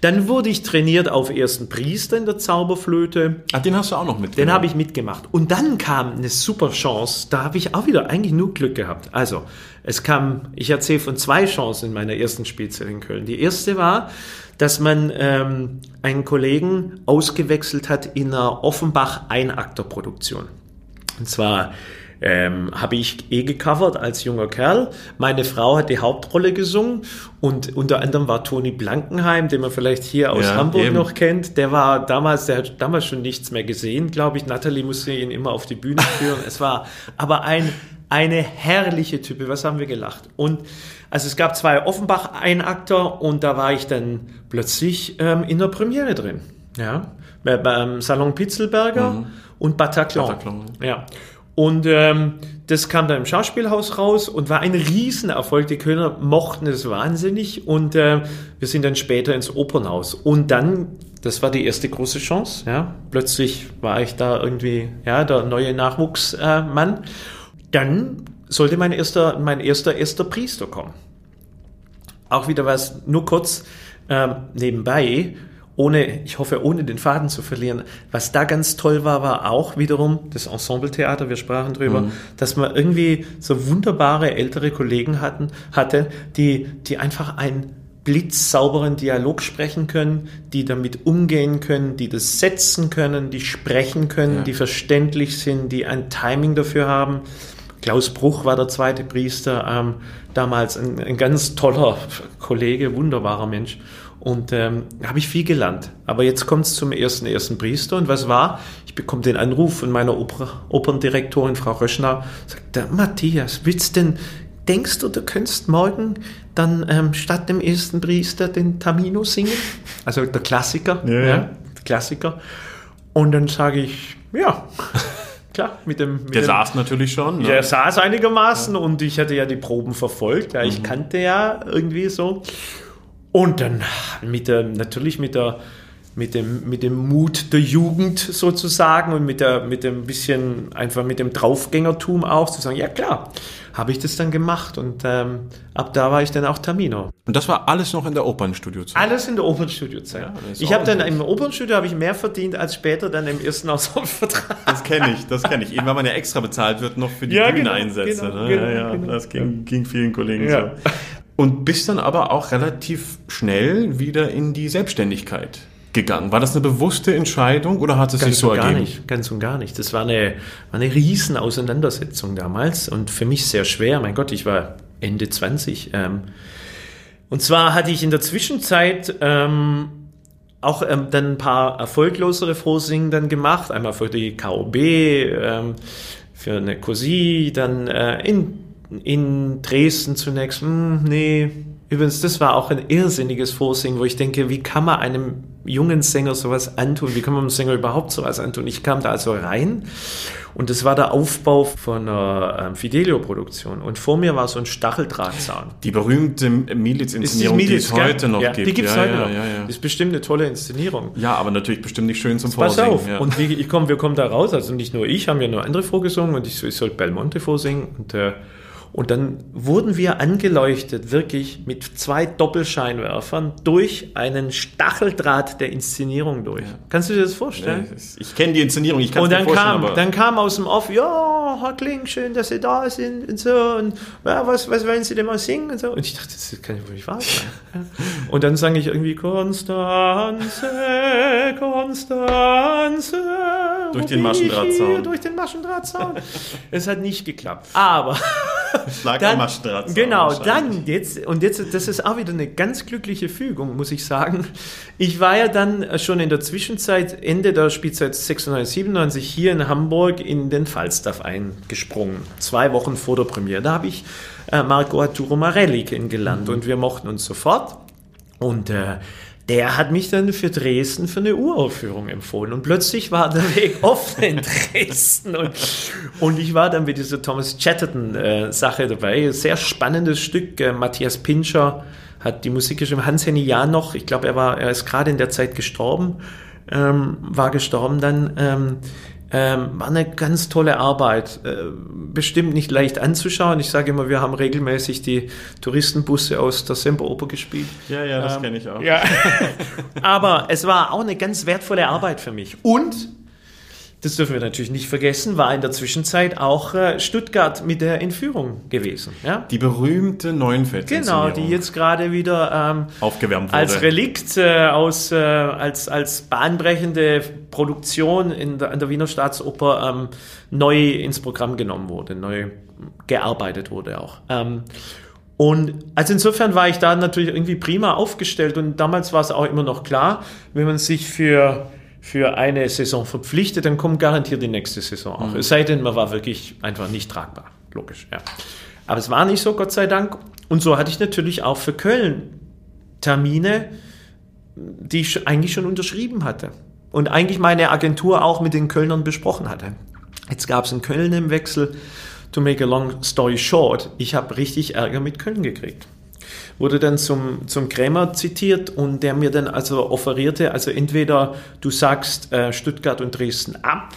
dann wurde ich trainiert auf ersten Priester in der Zauberflöte. Ah, den hast du auch noch mitgenommen. Den habe ich mitgemacht. Und dann kam eine super Chance. Da habe ich auch wieder eigentlich nur Glück gehabt. Also, es kam, ich erzähle von zwei Chancen in meiner ersten Spielzeit in Köln. Die erste war, dass man ähm, einen Kollegen ausgewechselt hat in einer Offenbach-Einakter-Produktion. Und zwar ähm, habe ich eh gecovert als junger Kerl. Meine Frau hat die Hauptrolle gesungen und unter anderem war Toni Blankenheim, den man vielleicht hier aus Ja, Hamburg eben. noch kennt. Der war damals, der hat damals schon nichts mehr gesehen, glaube ich. Natalie musste ihn immer auf die Bühne führen. es war aber ein, eine herrliche Type. Was haben wir gelacht? Und also es gab zwei Offenbach-Einakter und da war ich dann plötzlich ähm, in der Premiere drin. Ja, bei- beim Salon Pitzelberger und Bataclan. Bataclan, Ja. Und ähm, das kam dann im Schauspielhaus raus und war ein Riesenerfolg. Die Kölner mochten es wahnsinnig und äh, wir sind dann später ins Opernhaus. Und dann, das war die erste große Chance, ja. Plötzlich war ich da irgendwie, ja, der neue Nachwuchsmann. Äh, Mann. dann sollte mein erster, mein erster, erster Priester kommen. Auch wieder was, nur kurz ähm, nebenbei, ohne, ich hoffe, ohne den Faden zu verlieren. Was da ganz toll war, war auch wiederum das Ensembletheater, wir sprachen drüber, dass man irgendwie so wunderbare ältere Kollegen hatten, hatte, die, die einfach einen blitzsauberen Dialog sprechen können, die damit umgehen können, die das setzen können, die sprechen können, Ja. die verständlich sind, die ein Timing dafür haben. Klaus Bruch war der zweite Priester, ähm, damals ein, ein ganz toller Kollege, wunderbarer Mensch. Und ähm, habe ich viel gelernt. Aber jetzt kommt es zum ersten ersten Priester. Und was war? Ich bekomme den Anruf von meiner Oper Operndirektorin, Frau Röschner, sagt, Matthias, willst denn, denkst du, du könntest morgen dann ähm, statt dem ersten Priester den Tamino singen? Also der Klassiker. Ja, ja. der Klassiker. Und dann sage ich, ja, klar, mit dem... Mit Der dem, saß natürlich schon. Ne? der saß einigermaßen und ich hatte ja die Proben verfolgt. Ja, ich kannte ja irgendwie so. Und dann mit der, natürlich mit der, mit dem, mit dem Mut der Jugend sozusagen und mit der, mit dem bisschen, einfach mit dem Draufgängertum auch zu sagen, ja klar, habe ich das dann gemacht und ähm, ab da war ich dann auch Tamino. Und das war alles noch in der Opernstudiozeit. Alles in der Opernstudiozeit. ist ich habe dann im Opernstudio habe ich mehr verdient als später dann im ersten Ensemble-Vertrag. Das kenne ich, das kenne ich. Eben weil man ja extra bezahlt wird noch für die Ja, Bühneneinsätze. genau, ne? genau, ja, ja, genau. das ging, ging vielen Kollegen Ja. so. Und bist dann aber auch relativ schnell wieder in die Selbstständigkeit gegangen. War das eine bewusste Entscheidung oder hat es sich so und gar ergeben? nicht, ganz und gar nicht. Das war eine, war eine riesen Auseinandersetzung damals und für mich sehr schwer. Mein Gott, ich war Ende 20. Ähm, und zwar hatte ich in der Zwischenzeit ähm, auch ähm, dann ein paar erfolglosere Vorsingen dann gemacht. Einmal für die KOB, ähm, für eine COSI, dann äh, in, in Dresden zunächst. Hm, nee, übrigens, das war auch ein irrsinniges Vorsingen, wo ich denke, wie kann man einem jungen Sänger sowas antun? Wie kann man einem Sänger überhaupt sowas antun? Ich kam da also rein und das war der Aufbau von einer ähm, Fidelio-Produktion. Und vor mir war so ein Stacheldrahtzaun. Die berühmte Miliz-Inszenierung, die es heute noch ja, gibt. Die gibt es ja, heute ja, noch. Ja, ist bestimmt eine tolle Inszenierung. ja, aber natürlich bestimmt nicht schön zum Pass Vorsingen. auf. Ja. Und wie, ich komm, wir kommen da raus, also nicht nur ich, haben ja nur andere vorgesungen und ich, ich sollte Belmonte vorsingen. Und, äh, und dann wurden wir angeleuchtet, wirklich mit zwei Doppelscheinwerfern durch einen Stacheldraht der Inszenierung durch. Kannst du dir das vorstellen? Ja, ich kenne die Inszenierung, ich kann es Und mir dann vorstellen, kam, aber dann kam aus dem Off, ja, Herr Kling, schön, dass Sie da sind und so. Und ja, was, was wollen Sie denn mal singen und so. Und ich dachte, das kann ja wohl nicht wahr sein. Ja. Und dann sang ich irgendwie Konstanze, Konstanze. Durch den ich Maschendrahtzaun. Durch den Maschendrahtzaun. es hat nicht geklappt. Aber lag dann, am genau, dann jetzt, und jetzt, das ist auch wieder eine ganz glückliche Fügung, muss ich sagen. Ich war ja dann schon in der Zwischenzeit, Ende der Spielzeit 96, 97 hier in Hamburg in den Falstaff eingesprungen. Zwei Wochen vor der Premiere. Da habe ich äh, Marco Arturo Marelli kennengelernt und wir mochten uns sofort. Und äh, der hat mich dann für Dresden für eine Uraufführung empfohlen. Und plötzlich war der Weg offen in Dresden. Und, und ich war dann mit dieser Thomas Chatterton-Sache dabei. Sehr spannendes Stück. Äh, Matthias Pinscher hat die Musik geschrieben. Hans-Henny noch. Ich glaube, er, war, er ist gerade in der Zeit gestorben. Ähm, war gestorben dann. Ähm, ähm, war eine ganz tolle Arbeit. Äh, bestimmt nicht leicht anzuschauen. Ich sage immer, wir haben regelmäßig die Touristenbusse aus der Semperoper gespielt. Ja, ja, das Ähm, kenne ich auch. Ja. Aber es war auch eine ganz wertvolle Arbeit für mich. Und, das dürfen wir natürlich nicht vergessen, war in der Zwischenzeit auch äh, Stuttgart mit der Entführung gewesen. Ja? Die berühmte neuenfeld Genau, die jetzt gerade wieder ähm, aufgewärmt wurde. als Relikt äh, aus, äh, als, als bahnbrechende Produktion in der, an der Wiener Staatsoper ähm, neu ins Programm genommen wurde, neu gearbeitet wurde auch. Ähm, und also insofern war ich da natürlich irgendwie prima aufgestellt und damals war es auch immer noch klar, wenn man sich für, für eine Saison verpflichtet, dann kommt garantiert die nächste Saison auch. Es sei denn, man war wirklich einfach nicht tragbar. Logisch, ja. Aber es war nicht so, Gott sei Dank. Und so hatte ich natürlich auch für Köln Termine, die ich eigentlich schon unterschrieben hatte. Und eigentlich meine Agentur auch mit den Kölnern besprochen hatte. Jetzt gab es in Köln im Wechsel, to make a long story short, ich habe richtig Ärger mit Köln gekriegt. Wurde dann zum, zum Krämer zitiert und der mir dann also offerierte, also entweder du sagst äh, Stuttgart und Dresden ab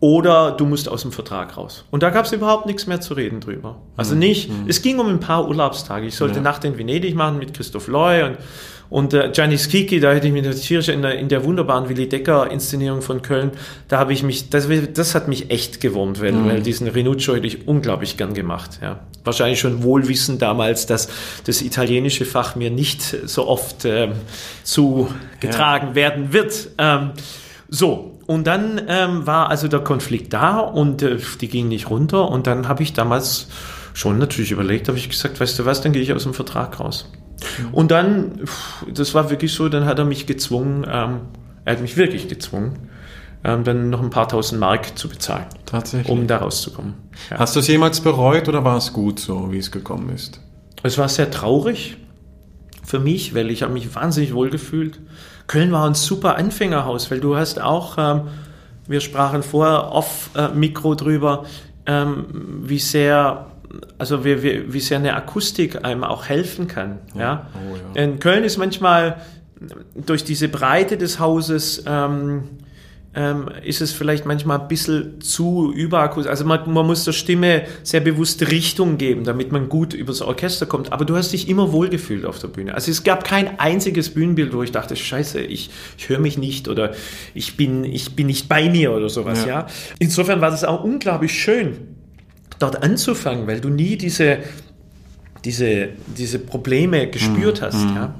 oder du musst aus dem Vertrag raus. Und da gab es überhaupt nichts mehr zu reden drüber. Also nicht, es ging um ein paar Urlaubstage. Ich sollte Ja. Nacht in Venedig machen mit Christoph Loy und, und äh, Gianni Schicchi, da hätte ich mich natürlich in der, in der wunderbaren Willi Decker Inszenierung von Köln, da habe ich mich, das, das hat mich echt gewurmt, weil, weil diesen Renuccio hätte ich unglaublich gern gemacht. Ja. Wahrscheinlich schon wohlwissend damals, dass das italienische Fach mir nicht so oft ähm, zugetragen werden wird. Ähm, so, und dann ähm, war also der Konflikt da und äh, die ging nicht runter. Und dann habe ich damals schon natürlich überlegt, habe ich gesagt, weißt du was, dann gehe ich aus dem Vertrag raus. Und dann, das war wirklich so, dann hat er mich gezwungen, ähm, er hat mich wirklich gezwungen, ähm, dann noch ein paar tausend Mark zu bezahlen, Tatsächlich. um da rauszukommen. Ja. Hast du es jemals bereut oder war es gut so, wie es gekommen ist? Es war sehr traurig für mich, weil ich habe mich wahnsinnig wohl gefühlt. Köln war ein super Anfängerhaus, weil du hast auch, ähm, wir sprachen vorher off äh, Mikro drüber, ähm, wie sehr, also wie, wie, wie sehr eine Akustik einem auch helfen kann. Ja. Oh, ja. In Köln ist manchmal durch diese Breite des Hauses ähm, ähm, ist es vielleicht manchmal ein bisschen zu überakustisch. Also man, man muss der Stimme sehr bewusste Richtung geben, damit man gut übers Orchester kommt. Aber du hast dich immer wohlgefühlt auf der Bühne. Also es gab kein einziges Bühnenbild, wo ich dachte, scheiße, ich, ich höre mich nicht oder ich bin, ich bin nicht bei mir oder sowas. Ja. Ja. Insofern war das auch unglaublich schön, dort anzufangen, weil du nie diese diese, diese Probleme gespürt Mhm. hast. Ja.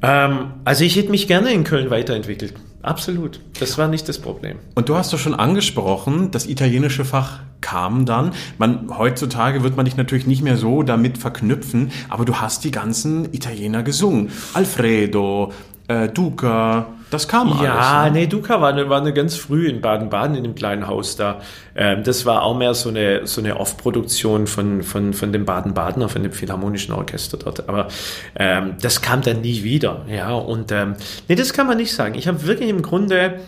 Ähm, also ich hätte mich gerne in Köln weiterentwickelt. Absolut. Das war nicht das Problem. Und du hast doch schon angesprochen, das italienische Fach kam dann. Man, heutzutage wird man dich natürlich nicht mehr so damit verknüpfen, aber du hast die ganzen Italiener gesungen. Alfredo, äh, Duca, das kam Ja, alles. ne? nee, Duca war eine, war eine ganz früh in Baden-Baden in dem kleinen Haus da. Ähm, das war auch mehr so eine, so eine Off-Produktion von, von, von dem Baden-Badener, von dem Philharmonischen Orchester dort. Aber ähm, das kam dann nie wieder. Ja, und ähm, nee, das kann man nicht sagen. Ich habe wirklich im Grunde,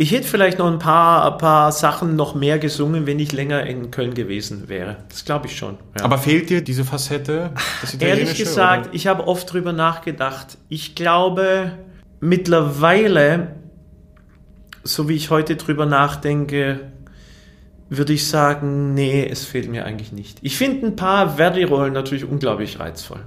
ich hätte vielleicht noch ein paar, ein paar Sachen noch mehr gesungen, wenn ich länger in Köln gewesen wäre. Das glaube ich schon. Ja. Aber fehlt dir diese Facette? Das Ehrlich gesagt, oder? ich habe oft drüber nachgedacht. Ich glaube, mittlerweile, so wie ich heute drüber nachdenke, würde ich sagen, nee, es fehlt mir eigentlich nicht. Ich finde ein paar Verdi-Rollen natürlich unglaublich reizvoll.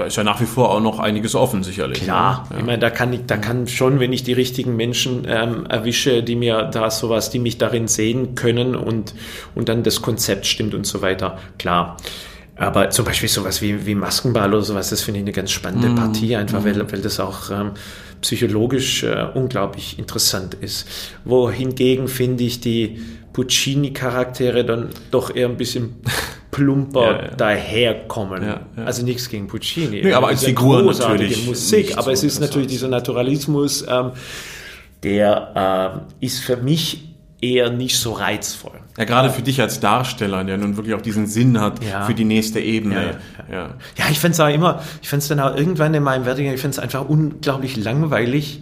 Da ist ja nach wie vor auch noch einiges offen, sicherlich. Klar, ne? ich meine, da kann ich, da kann schon, wenn ich die richtigen Menschen ähm, erwische, die mir da sowas, die mich darin sehen können und, und dann das Konzept stimmt und so weiter, klar. Aber zum Beispiel sowas wie, wie Maskenball oder sowas, das finde ich eine ganz spannende Partie, einfach weil, weil das auch ähm, psychologisch äh, unglaublich interessant ist. Wohingegen finde ich die Puccini-Charaktere dann doch eher ein bisschen plumper Ja, daherkommen. Also nichts gegen Puccini. Nee, aber Es als Figur natürlich Musik, aber so es ist natürlich dieser Naturalismus, ähm, der ähm, ist für mich eher nicht so reizvoll. Ja, gerade für dich als Darsteller, der nun wirklich auch diesen Sinn hat Ja. für die nächste Ebene. Ja, Ja, Ja, ich find's auch immer, ich find's dann auch irgendwann in meinem Werdegang, ich find's einfach unglaublich langweilig.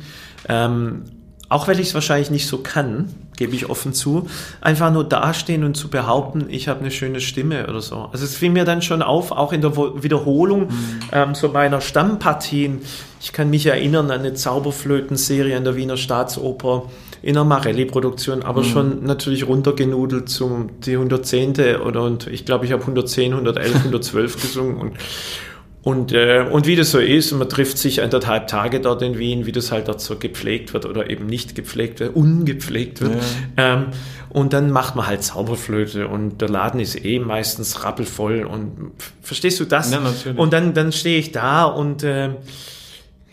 Ähm, auch weil ich es wahrscheinlich nicht so kann, gebe ich offen zu, einfach nur dastehen und zu behaupten, ich habe eine schöne Stimme oder so. Also es fiel mir dann schon auf, auch in der Wiederholung ähm, so meiner Stammpartien. Ich kann mich erinnern an eine Zauberflötenserie in der Wiener Staatsoper in einer Marelli-Produktion, aber schon natürlich runtergenudelt zum die 110. oder und ich glaube, ich habe 110, 111, 112 gesungen und und, äh, und wie das so ist, man trifft sich anderthalb Tage dort in Wien, wie das halt dort so gepflegt wird oder eben nicht gepflegt wird, ungepflegt wird. Ähm, und dann macht man halt Zauberflöte und der Laden ist eh meistens rappelvoll und verstehst du das? Ja, natürlich. Und dann, dann stehe ich da und äh,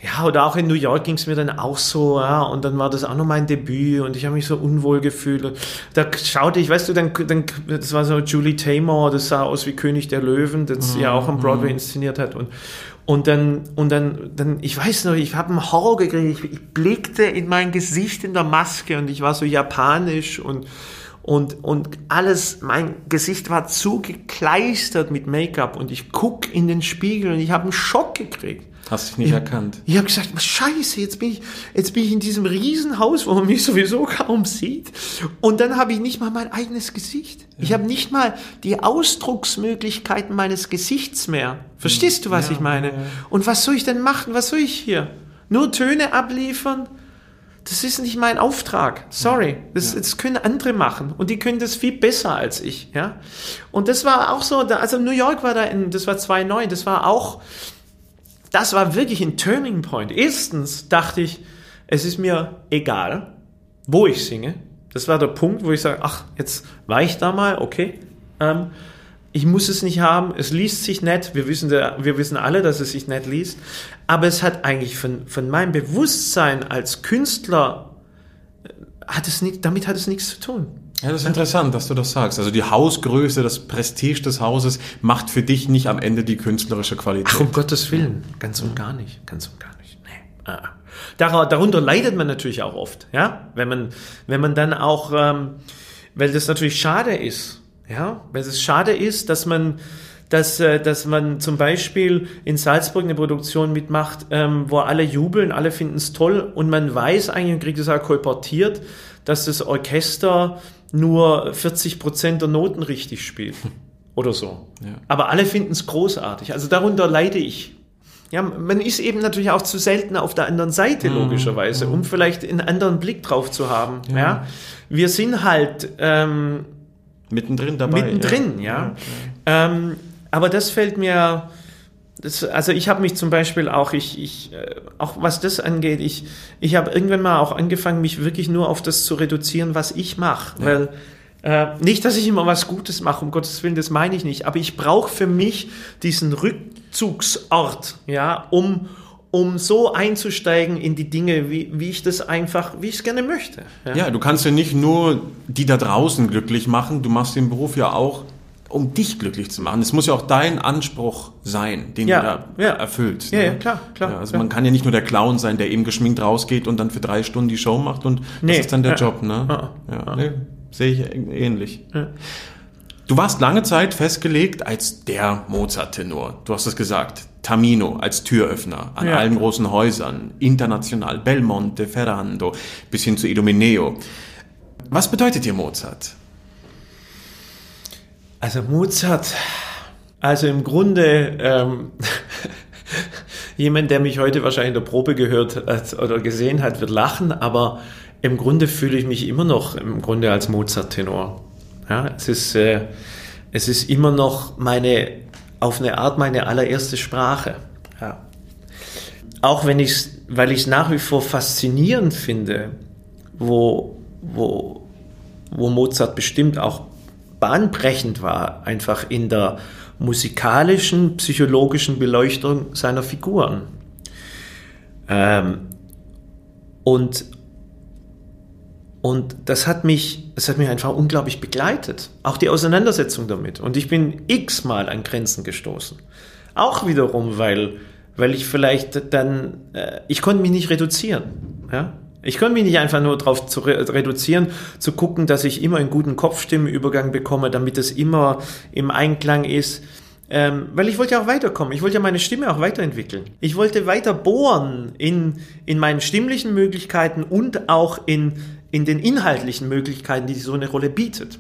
ja, oder auch in New York ging es mir dann auch so, ja, und dann war das auch noch mein Debüt und ich habe mich so unwohl gefühlt. Da schaute ich, weißt du, dann, dann, das war so Julie Taymor, das sah aus wie König der Löwen, das sie ja auch am Broadway inszeniert hat und und dann, und dann, dann, ich weiß noch, ich habe einen Horror gekriegt. Ich, ich blickte in mein Gesicht in der Maske und ich war so japanisch und, und, und alles, mein Gesicht war zugekleistert mit Make-up und ich guck in den Spiegel und ich habe einen Schock gekriegt. Hast dich nicht erkannt. Ich habe gesagt, scheiße, jetzt bin ich, jetzt bin ich in diesem Riesenhaus, wo man mich sowieso kaum sieht. Und dann habe ich nicht mal mein eigenes Gesicht. Ich habe nicht mal die Ausdrucksmöglichkeiten meines Gesichts mehr. Verstehst du, was ich meine? Und was soll ich denn machen? Was soll ich hier? Nur Töne abliefern? Das ist nicht mein Auftrag. Sorry. Das, das können andere machen. Und die können das viel besser als ich. Ja? Und das war auch so, also New York war da in, das war 2009, das war auch, das war wirklich ein Turning Point. Erstens dachte ich, es ist mir egal, wo ich singe. Das war der Punkt, wo ich sage, ach, jetzt war ich da mal, okay. Ähm, ich muss es nicht haben, es liest sich nett, wir wissen, wir wissen alle, dass es sich nett liest, aber es hat eigentlich von, von meinem Bewusstsein als Künstler, äh, hat es nicht, damit hat es nichts zu tun. Ja, das ist interessant, dass du das sagst. Also die Hausgröße, das Prestige des Hauses macht für dich nicht am Ende die künstlerische Qualität. Ach, um Gottes Willen. Ganz und gar nicht. Ganz und gar nicht. Nee. Ah. Dar darunter leidet man natürlich auch oft, ja. Wenn man, wenn man dann auch, ähm, weil das natürlich schade ist, ja, weil es schade ist, dass man, dass, äh, dass man zum Beispiel in Salzburg eine Produktion mitmacht, ähm, wo alle jubeln, alle finden es toll und man weiß eigentlich und kriegt es auch kolportiert, dass das Orchester nur 40 Prozent der Noten richtig spielt. Oder so. Ja. Aber alle finden es großartig. Also darunter leide ich. Ja, man ist eben natürlich auch zu selten auf der anderen Seite, logischerweise, um vielleicht einen anderen Blick drauf zu haben. Ja. Wir sind halt ähm, Mittendrin dabei. mittendrin, ja. Ähm, aber das fällt mir, das, also ich habe mich zum Beispiel auch, ich, ich, äh, auch was das angeht, ich, ich habe irgendwann mal auch angefangen, mich wirklich nur auf das zu reduzieren, was ich mache. Weil äh, nicht, dass ich immer was Gutes mache, um Gottes Willen, das meine ich nicht. Aber ich brauche für mich diesen Rückzugsort, ja, um, um so einzusteigen in die Dinge, wie, wie ich das einfach, wie ich es gerne möchte. Ja, du kannst ja nicht nur die da draußen glücklich machen, du machst den Beruf ja auch, um dich glücklich zu machen. Es muss ja auch dein Anspruch sein, den Ja, du da ja. erfüllst. Ja, ne? ja, klar, klar, Ja, also klar. man kann ja nicht nur der Clown sein, der eben geschminkt rausgeht und dann für drei Stunden die Show macht und Nee, das ist dann der. Job, ne? Ah, Ja, nee, sehe ich ähnlich. Du warst lange Zeit festgelegt als der Mozart-Tenor. Du hast es gesagt. Tamino als Türöffner an allen großen Häusern, international, Belmonte, Ferrando, bis hin zu Idomeneo. Was bedeutet dir Mozart? Also Mozart, also im Grunde ähm, jemand, der mich heute wahrscheinlich in der Probe gehört hat oder gesehen hat, wird lachen, aber im Grunde fühle ich mich immer noch im Grunde als Mozart-Tenor. Ja, es ist, äh, es ist immer noch meine, auf eine Art meine allererste Sprache. Ja. Auch wenn ich weil ich es nach wie vor faszinierend finde, wo, wo, wo Mozart bestimmt auch bahnbrechend war, einfach in der musikalischen, psychologischen Beleuchtung seiner Figuren. Ähm, und, und das hat mich, das hat mich einfach unglaublich begleitet. Auch die Auseinandersetzung damit. Und ich bin x-mal an Grenzen gestoßen. Auch wiederum, weil, weil ich vielleicht dann, äh, ich konnte mich nicht reduzieren. Ja? Ich konnte mich nicht einfach nur darauf zu re reduzieren, zu gucken, dass ich immer einen guten Kopfstimmenübergang bekomme, damit es immer im Einklang ist. Ähm, weil ich wollte ja auch weiterkommen. Ich wollte ja meine Stimme auch weiterentwickeln. Ich wollte weiter bohren in, in meinen stimmlichen Möglichkeiten und auch in, in den inhaltlichen Möglichkeiten, die so eine Rolle bietet.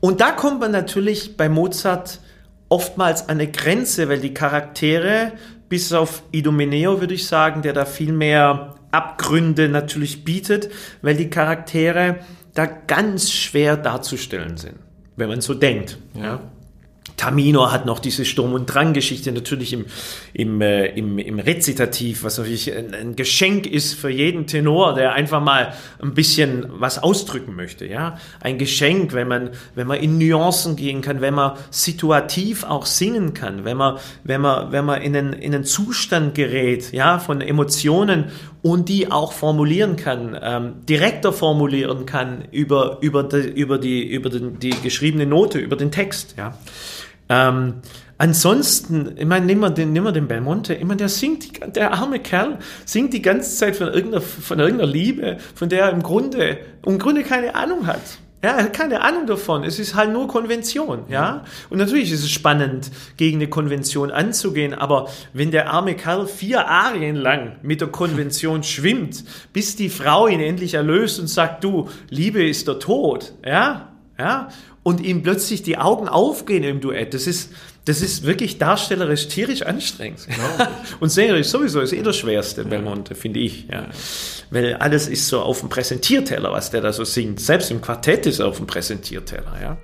Und da kommt man natürlich bei Mozart oftmals an eine Grenze, weil die Charaktere, bis auf Idomeneo würde ich sagen, der da viel mehr Abgründe natürlich bietet, weil die Charaktere da ganz schwer darzustellen sind, wenn man so denkt. Ja. Tamino hat noch diese Sturm- und Drang-Geschichte natürlich im, im, äh, im, im Rezitativ, was natürlich ein, ein Geschenk ist für jeden Tenor, der einfach mal ein bisschen was ausdrücken möchte. Ja, ein Geschenk, wenn man, wenn man in Nuancen gehen kann, wenn man situativ auch singen kann, wenn man, wenn man, wenn man in einen, in einen Zustand gerät, ja, von Emotionen und die auch formulieren kann, ähm, direkter formulieren kann über, über, die, über, die, über den, die geschriebene Note, über den Text. Ja. Ähm, ansonsten, ich meine, nehmen wir den, nehmen wir den Belmonte, ich meine, der singt, die, der arme Kerl singt die ganze Zeit von irgendeiner, von irgendeiner Liebe, von der er im Grunde, im Grunde keine Ahnung hat. Ja, er hat keine Ahnung davon. Es ist halt nur Konvention, ja. Und natürlich ist es spannend, gegen eine Konvention anzugehen, aber wenn der arme Kerl vier Arien lang mit der Konvention schwimmt, bis die Frau ihn endlich erlöst und sagt, du, Liebe ist der Tod, ja, ja, und ihm plötzlich die Augen aufgehen im Duett, das ist, das ist wirklich darstellerisch tierisch anstrengend. und sängerisch sowieso ist eh das Schwerste, Belmonte, finde ich, ja. Weil alles ist so auf dem Präsentierteller, was der da so singt. Selbst im Quartett ist er auf dem Präsentierteller, ja.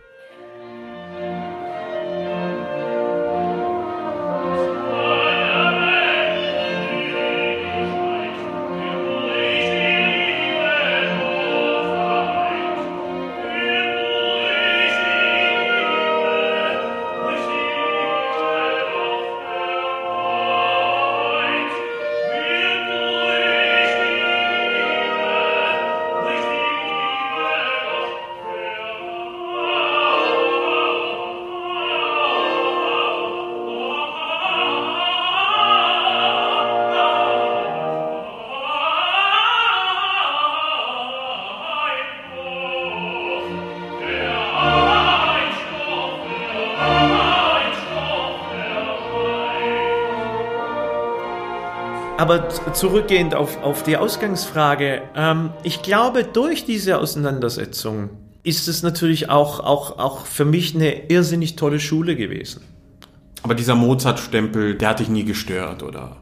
Aber zurückgehend auf, auf die Ausgangsfrage, ähm, ich glaube, durch diese Auseinandersetzung ist es natürlich auch, auch, auch für mich eine irrsinnig tolle Schule gewesen. Aber dieser Mozart-Stempel, der hat dich nie gestört, oder?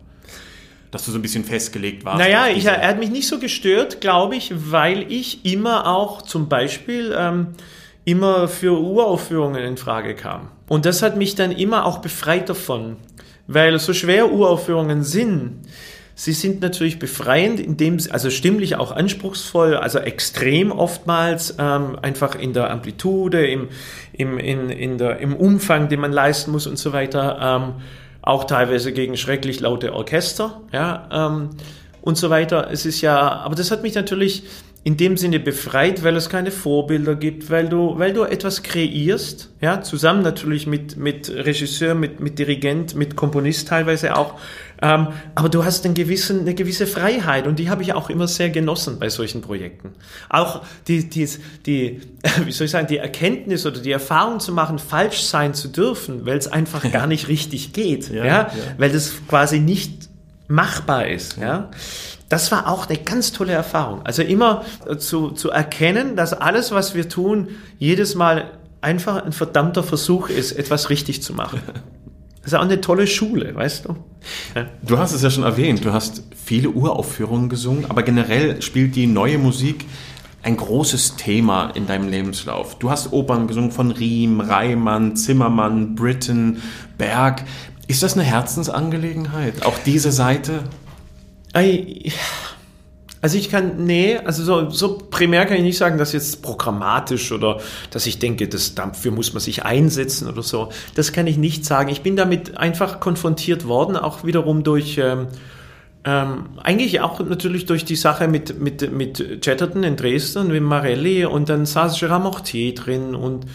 Dass du so ein bisschen festgelegt warst. Naja, ich, er hat mich nicht so gestört, glaube ich, weil ich immer auch zum Beispiel ähm, immer für Uraufführungen in Frage kam. Und das hat mich dann immer auch befreit davon. Weil so schwer Uraufführungen sind, sie sind natürlich befreiend, indem sie, also stimmlich auch anspruchsvoll, also extrem oftmals, ähm, einfach in der Amplitude, im, im, in, in der, im Umfang, den man leisten muss und so weiter. Ähm, auch teilweise gegen schrecklich laute Orchester, ja, ähm, und so weiter. Es ist ja, aber das hat mich natürlich in dem Sinne befreit, weil es keine Vorbilder gibt, weil du, weil du etwas kreierst, ja, zusammen natürlich mit, mit Regisseur, mit, mit Dirigent, mit Komponist teilweise auch, ähm, aber du hast einen gewissen, eine gewisse Freiheit und die habe ich auch immer sehr genossen bei solchen Projekten. Auch die, die, die, wie soll ich sagen, die Erkenntnis oder die Erfahrung zu machen, falsch sein zu dürfen, weil es einfach gar nicht richtig geht, ja, ja, ja. weil das quasi nicht machbar ist, ja. Das war auch eine ganz tolle Erfahrung. Also immer zu, zu erkennen, dass alles, was wir tun, jedes Mal einfach ein verdammter Versuch ist, etwas richtig zu machen. Das ist auch eine tolle Schule, weißt du? Ja. Du hast es ja schon erwähnt, du hast viele Uraufführungen gesungen, aber generell spielt die neue Musik ein großes Thema in deinem Lebenslauf. Du hast Opern gesungen von Riem, Reimann, Zimmermann, Britten, Berg. Ist das eine Herzensangelegenheit? Auch diese Seite? Also ich kann, nee, also so, so primär kann ich nicht sagen, dass jetzt programmatisch oder dass ich denke, das, dafür muss man sich einsetzen oder so. Das kann ich nicht sagen. Ich bin damit einfach konfrontiert worden, auch wiederum durch, ähm, ähm, eigentlich auch natürlich durch die Sache mit, mit, mit Chatterton in Dresden, mit Marelli und dann saß Gérard Mortier drin und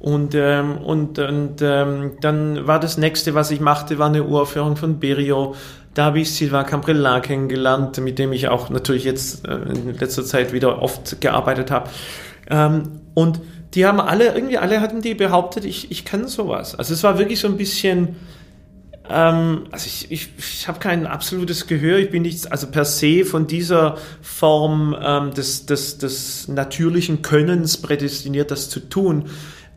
und, ähm, und, und ähm, dann war das nächste, was ich machte, war eine Uraufführung von Berio da habe ich Silva Camprella kennengelernt, mit dem ich auch natürlich jetzt äh, in letzter Zeit wieder oft gearbeitet habe. Ähm, und die haben alle, irgendwie alle hatten die behauptet, ich, ich kann sowas. Also es war wirklich so ein bisschen, ähm, also ich, ich, ich habe kein absolutes Gehör, ich bin nicht, also per se von dieser Form ähm, des, des, des natürlichen Könnens prädestiniert, das zu tun.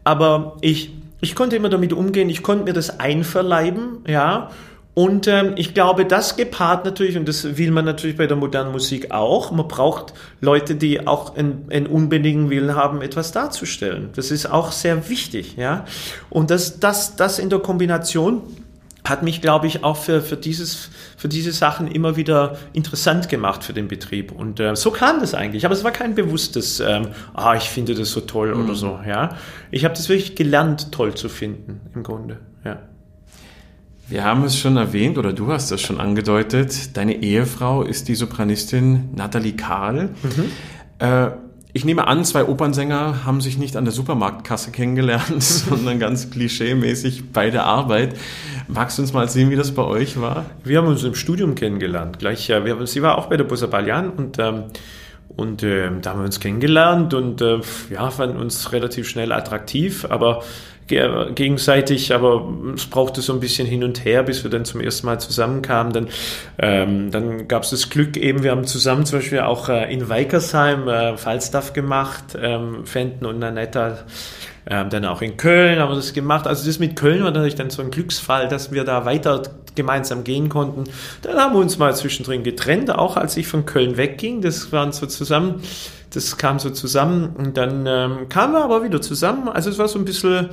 Aber ich, ich konnte immer damit umgehen, ich konnte mir das einverleiben, ja, und ähm, ich glaube, das gepaart natürlich, und das will man natürlich bei der modernen Musik auch, man braucht Leute, die auch einen, unbändigen Willen haben, etwas darzustellen. Das ist auch sehr wichtig, ja. Und das, das, das in der Kombination hat mich, glaube ich, auch für, für, dieses, für diese Sachen immer wieder interessant gemacht für den Betrieb. Und äh, so kam das eigentlich. Aber es war kein bewusstes, ähm, ah, ich finde das so toll mhm. oder so. Ja, Ich habe das wirklich gelernt, toll zu finden, im Grunde. Ja. Wir haben es schon erwähnt oder du hast es schon angedeutet. Deine Ehefrau ist die Sopranistin Nathalie Karl. Mhm. Äh, ich nehme an, zwei Opernsänger haben sich nicht an der Supermarktkasse kennengelernt, sondern ganz klischeemäßig bei der Arbeit. Magst du uns mal sehen, wie das bei euch war? Wir haben uns im Studium kennengelernt. Gleich, ja, wir, sie war auch bei der Bossa Balian und ähm, und äh, da haben wir uns kennengelernt und äh, ja, fanden uns relativ schnell attraktiv, aber gegenseitig, aber es brauchte so ein bisschen hin und her, bis wir dann zum ersten Mal zusammenkamen. Dann, ähm, dann gab es das Glück eben, wir haben zusammen zum Beispiel auch äh, in Weikersheim äh, Falstaff gemacht, ähm, Fenton und Nanetta. Ähm, dann auch in Köln haben wir das gemacht. Also das mit Köln war natürlich dann so ein Glücksfall, dass wir da weiter gemeinsam gehen konnten. Dann haben wir uns mal zwischendrin getrennt, auch als ich von Köln wegging. Das waren so zusammen, das kam so zusammen und dann ähm, kamen wir aber wieder zusammen. Also es war so ein bisschen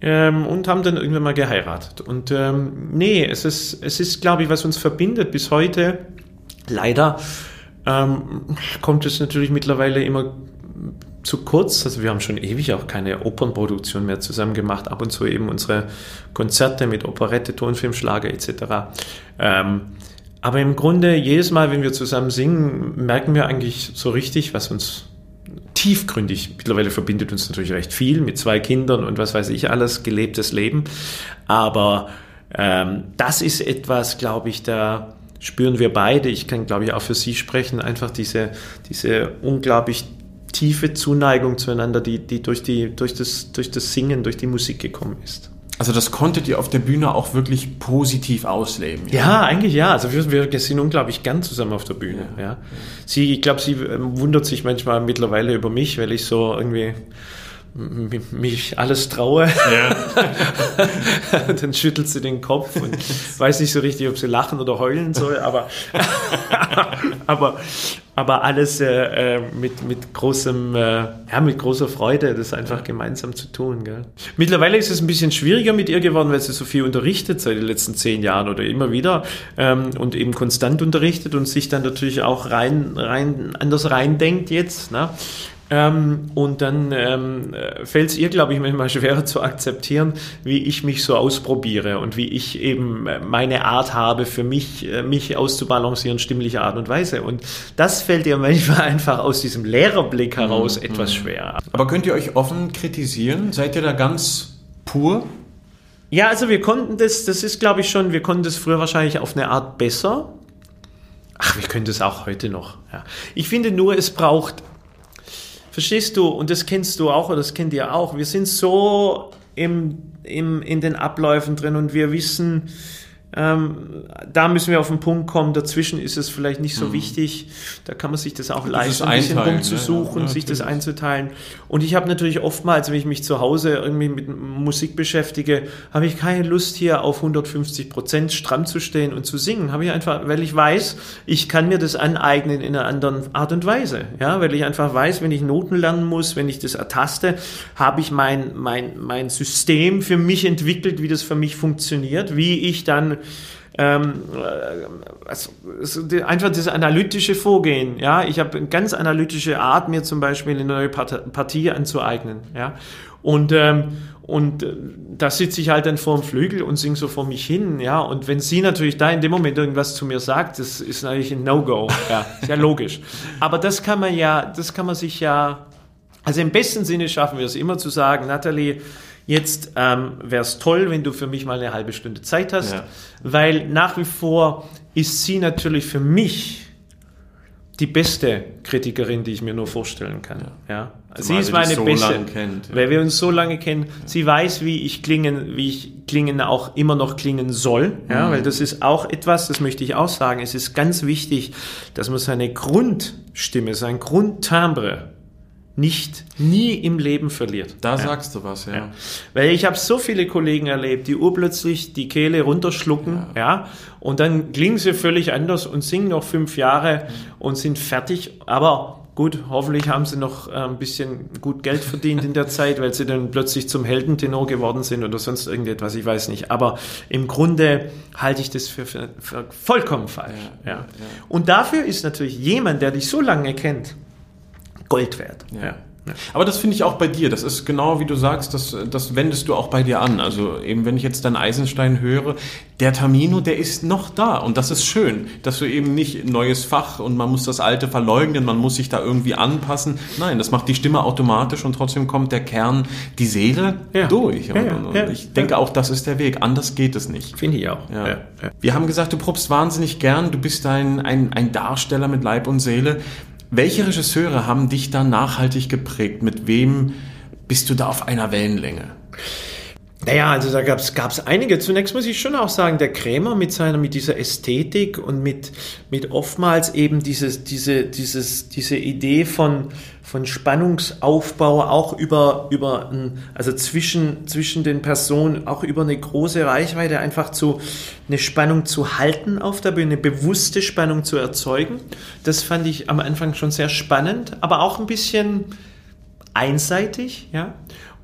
ähm, und haben dann irgendwann mal geheiratet. Und ähm, nee, es ist, es ist, glaube ich, was uns verbindet bis heute. Leider ähm, kommt es natürlich mittlerweile immer zu kurz. Also wir haben schon ewig auch keine Opernproduktion mehr zusammen gemacht. Ab und zu eben unsere Konzerte mit Operette, Tonfilm, Schlager etc. Ähm, aber im Grunde jedes Mal, wenn wir zusammen singen, merken wir eigentlich so richtig, was uns tiefgründig, mittlerweile verbindet uns natürlich recht viel mit zwei Kindern und was weiß ich alles, gelebtes Leben. Aber ähm, das ist etwas, glaube ich, da spüren wir beide, ich kann glaube ich auch für Sie sprechen, einfach diese, diese unglaublich tiefe Zuneigung zueinander, die, die, durch, die durch, das, durch das Singen, durch die Musik gekommen ist. Also das konntet ihr auf der Bühne auch wirklich positiv ausleben. Ja, eigentlich ja. Also wir, wir sind unglaublich gern zusammen auf der Bühne. Ja. ja. Sie, ich glaube, sie ähm, wundert sich manchmal mittlerweile über mich, weil ich so irgendwie mich alles traue, ja. dann schüttelt sie den Kopf und weiß nicht so richtig, ob sie lachen oder heulen soll, aber, aber, aber alles äh, äh, mit, mit, großem, äh, ja, mit großer Freude, das einfach gemeinsam zu tun. Gell. Mittlerweile ist es ein bisschen schwieriger mit ihr geworden, weil sie so viel unterrichtet seit den letzten zehn Jahren oder immer wieder ähm, und eben konstant unterrichtet und sich dann natürlich auch rein, rein anders reindenkt jetzt. Ne? Ähm, und dann ähm, fällt es ihr, glaube ich, manchmal schwerer zu akzeptieren, wie ich mich so ausprobiere und wie ich eben meine Art habe, für mich, äh, mich auszubalancieren, stimmliche Art und Weise. Und das fällt ihr manchmal einfach aus diesem Lehrerblick heraus mhm. etwas schwer. Aber könnt ihr euch offen kritisieren? Seid ihr da ganz pur? Ja, also wir konnten das, das ist glaube ich schon, wir konnten das früher wahrscheinlich auf eine Art besser. Ach, wir können das auch heute noch. Ja. Ich finde nur, es braucht Verstehst du? Und das kennst du auch oder das kennt ihr auch. Wir sind so im, im, in den Abläufen drin und wir wissen, ähm, da müssen wir auf den Punkt kommen. Dazwischen ist es vielleicht nicht so mhm. wichtig. Da kann man sich das auch leisten, ein bisschen rumzusuchen, ja, ja, sich das einzuteilen. Und ich habe natürlich oftmals, wenn ich mich zu Hause irgendwie mit Musik beschäftige, habe ich keine Lust hier auf 150 Prozent stramm zu stehen und zu singen. Habe ich einfach, weil ich weiß, ich kann mir das aneignen in einer anderen Art und Weise. Ja, weil ich einfach weiß, wenn ich Noten lernen muss, wenn ich das ertaste, habe ich mein, mein, mein System für mich entwickelt, wie das für mich funktioniert, wie ich dann ähm, also, einfach das analytische Vorgehen. Ja, ich habe eine ganz analytische Art, mir zum Beispiel eine neue Partie anzueignen. Ja, und ähm, und äh, da sitze ich halt dann vor dem Flügel und singe so vor mich hin, ja. Und wenn sie natürlich da in dem Moment irgendwas zu mir sagt, das ist natürlich ein No-Go, ja, sehr logisch. Aber das kann man ja, das kann man sich ja, also im besten Sinne schaffen wir es immer zu sagen, Nathalie, Jetzt ähm, wäre es toll, wenn du für mich mal eine halbe Stunde Zeit hast, ja. weil nach wie vor ist sie natürlich für mich die beste Kritikerin, die ich mir nur vorstellen kann. Ja. ja. Sie ist meine so beste, kennt, ja. weil wir uns so lange kennen. Sie weiß, wie ich klingen, wie ich klingen auch immer noch klingen soll. Ja, mhm. weil das ist auch etwas, das möchte ich auch sagen. Es ist ganz wichtig, dass man seine Grundstimme, sein Grundtimbre nicht nie im Leben verliert. Da ja. sagst du was, ja. ja. Weil ich habe so viele Kollegen erlebt, die urplötzlich die Kehle runterschlucken, ja. ja, und dann klingen sie völlig anders und singen noch fünf Jahre und sind fertig, aber gut, hoffentlich haben sie noch äh, ein bisschen gut Geld verdient in der Zeit, weil sie dann plötzlich zum Heldentenor geworden sind oder sonst irgendetwas, ich weiß nicht. Aber im Grunde halte ich das für, für, vollkommen falsch. Ja. Und dafür ist natürlich jemand, der dich so lange kennt, Gold wert. Ja. ja. Aber das finde ich auch bei dir. Das ist genau wie du sagst, das, das wendest du auch bei dir an. Also eben, wenn ich jetzt deinen Eisenstein höre, der Tamino, der ist noch da. Und das ist schön, dass du eben nicht neues Fach und man muss das alte verleugnen, man muss sich da irgendwie anpassen. Nein, das macht die Stimme automatisch und trotzdem kommt der Kern, die Seele ja. durch. Und, ja, ja, und, und ich denke auch, das ist der Weg. Anders geht es nicht. Finde ich auch. Wir haben gesagt, du probst wahnsinnig gern, du bist ein, ein, ein Darsteller mit Leib und Seele. Welche Regisseure haben dich da nachhaltig geprägt? Mit wem bist du da auf einer Wellenlänge? Naja, also da gab es einige. Zunächst muss ich schon auch sagen, der Krämer mit seiner, mit dieser Ästhetik und mit, mit oftmals eben dieses, diese, dieses, diese Idee von, von Spannungsaufbau auch über, über also zwischen, zwischen den Personen, auch über eine große Reichweite einfach zu, eine Spannung zu halten auf der Bühne, eine bewusste Spannung zu erzeugen. Das fand ich am Anfang schon sehr spannend, aber auch ein bisschen einseitig, ja.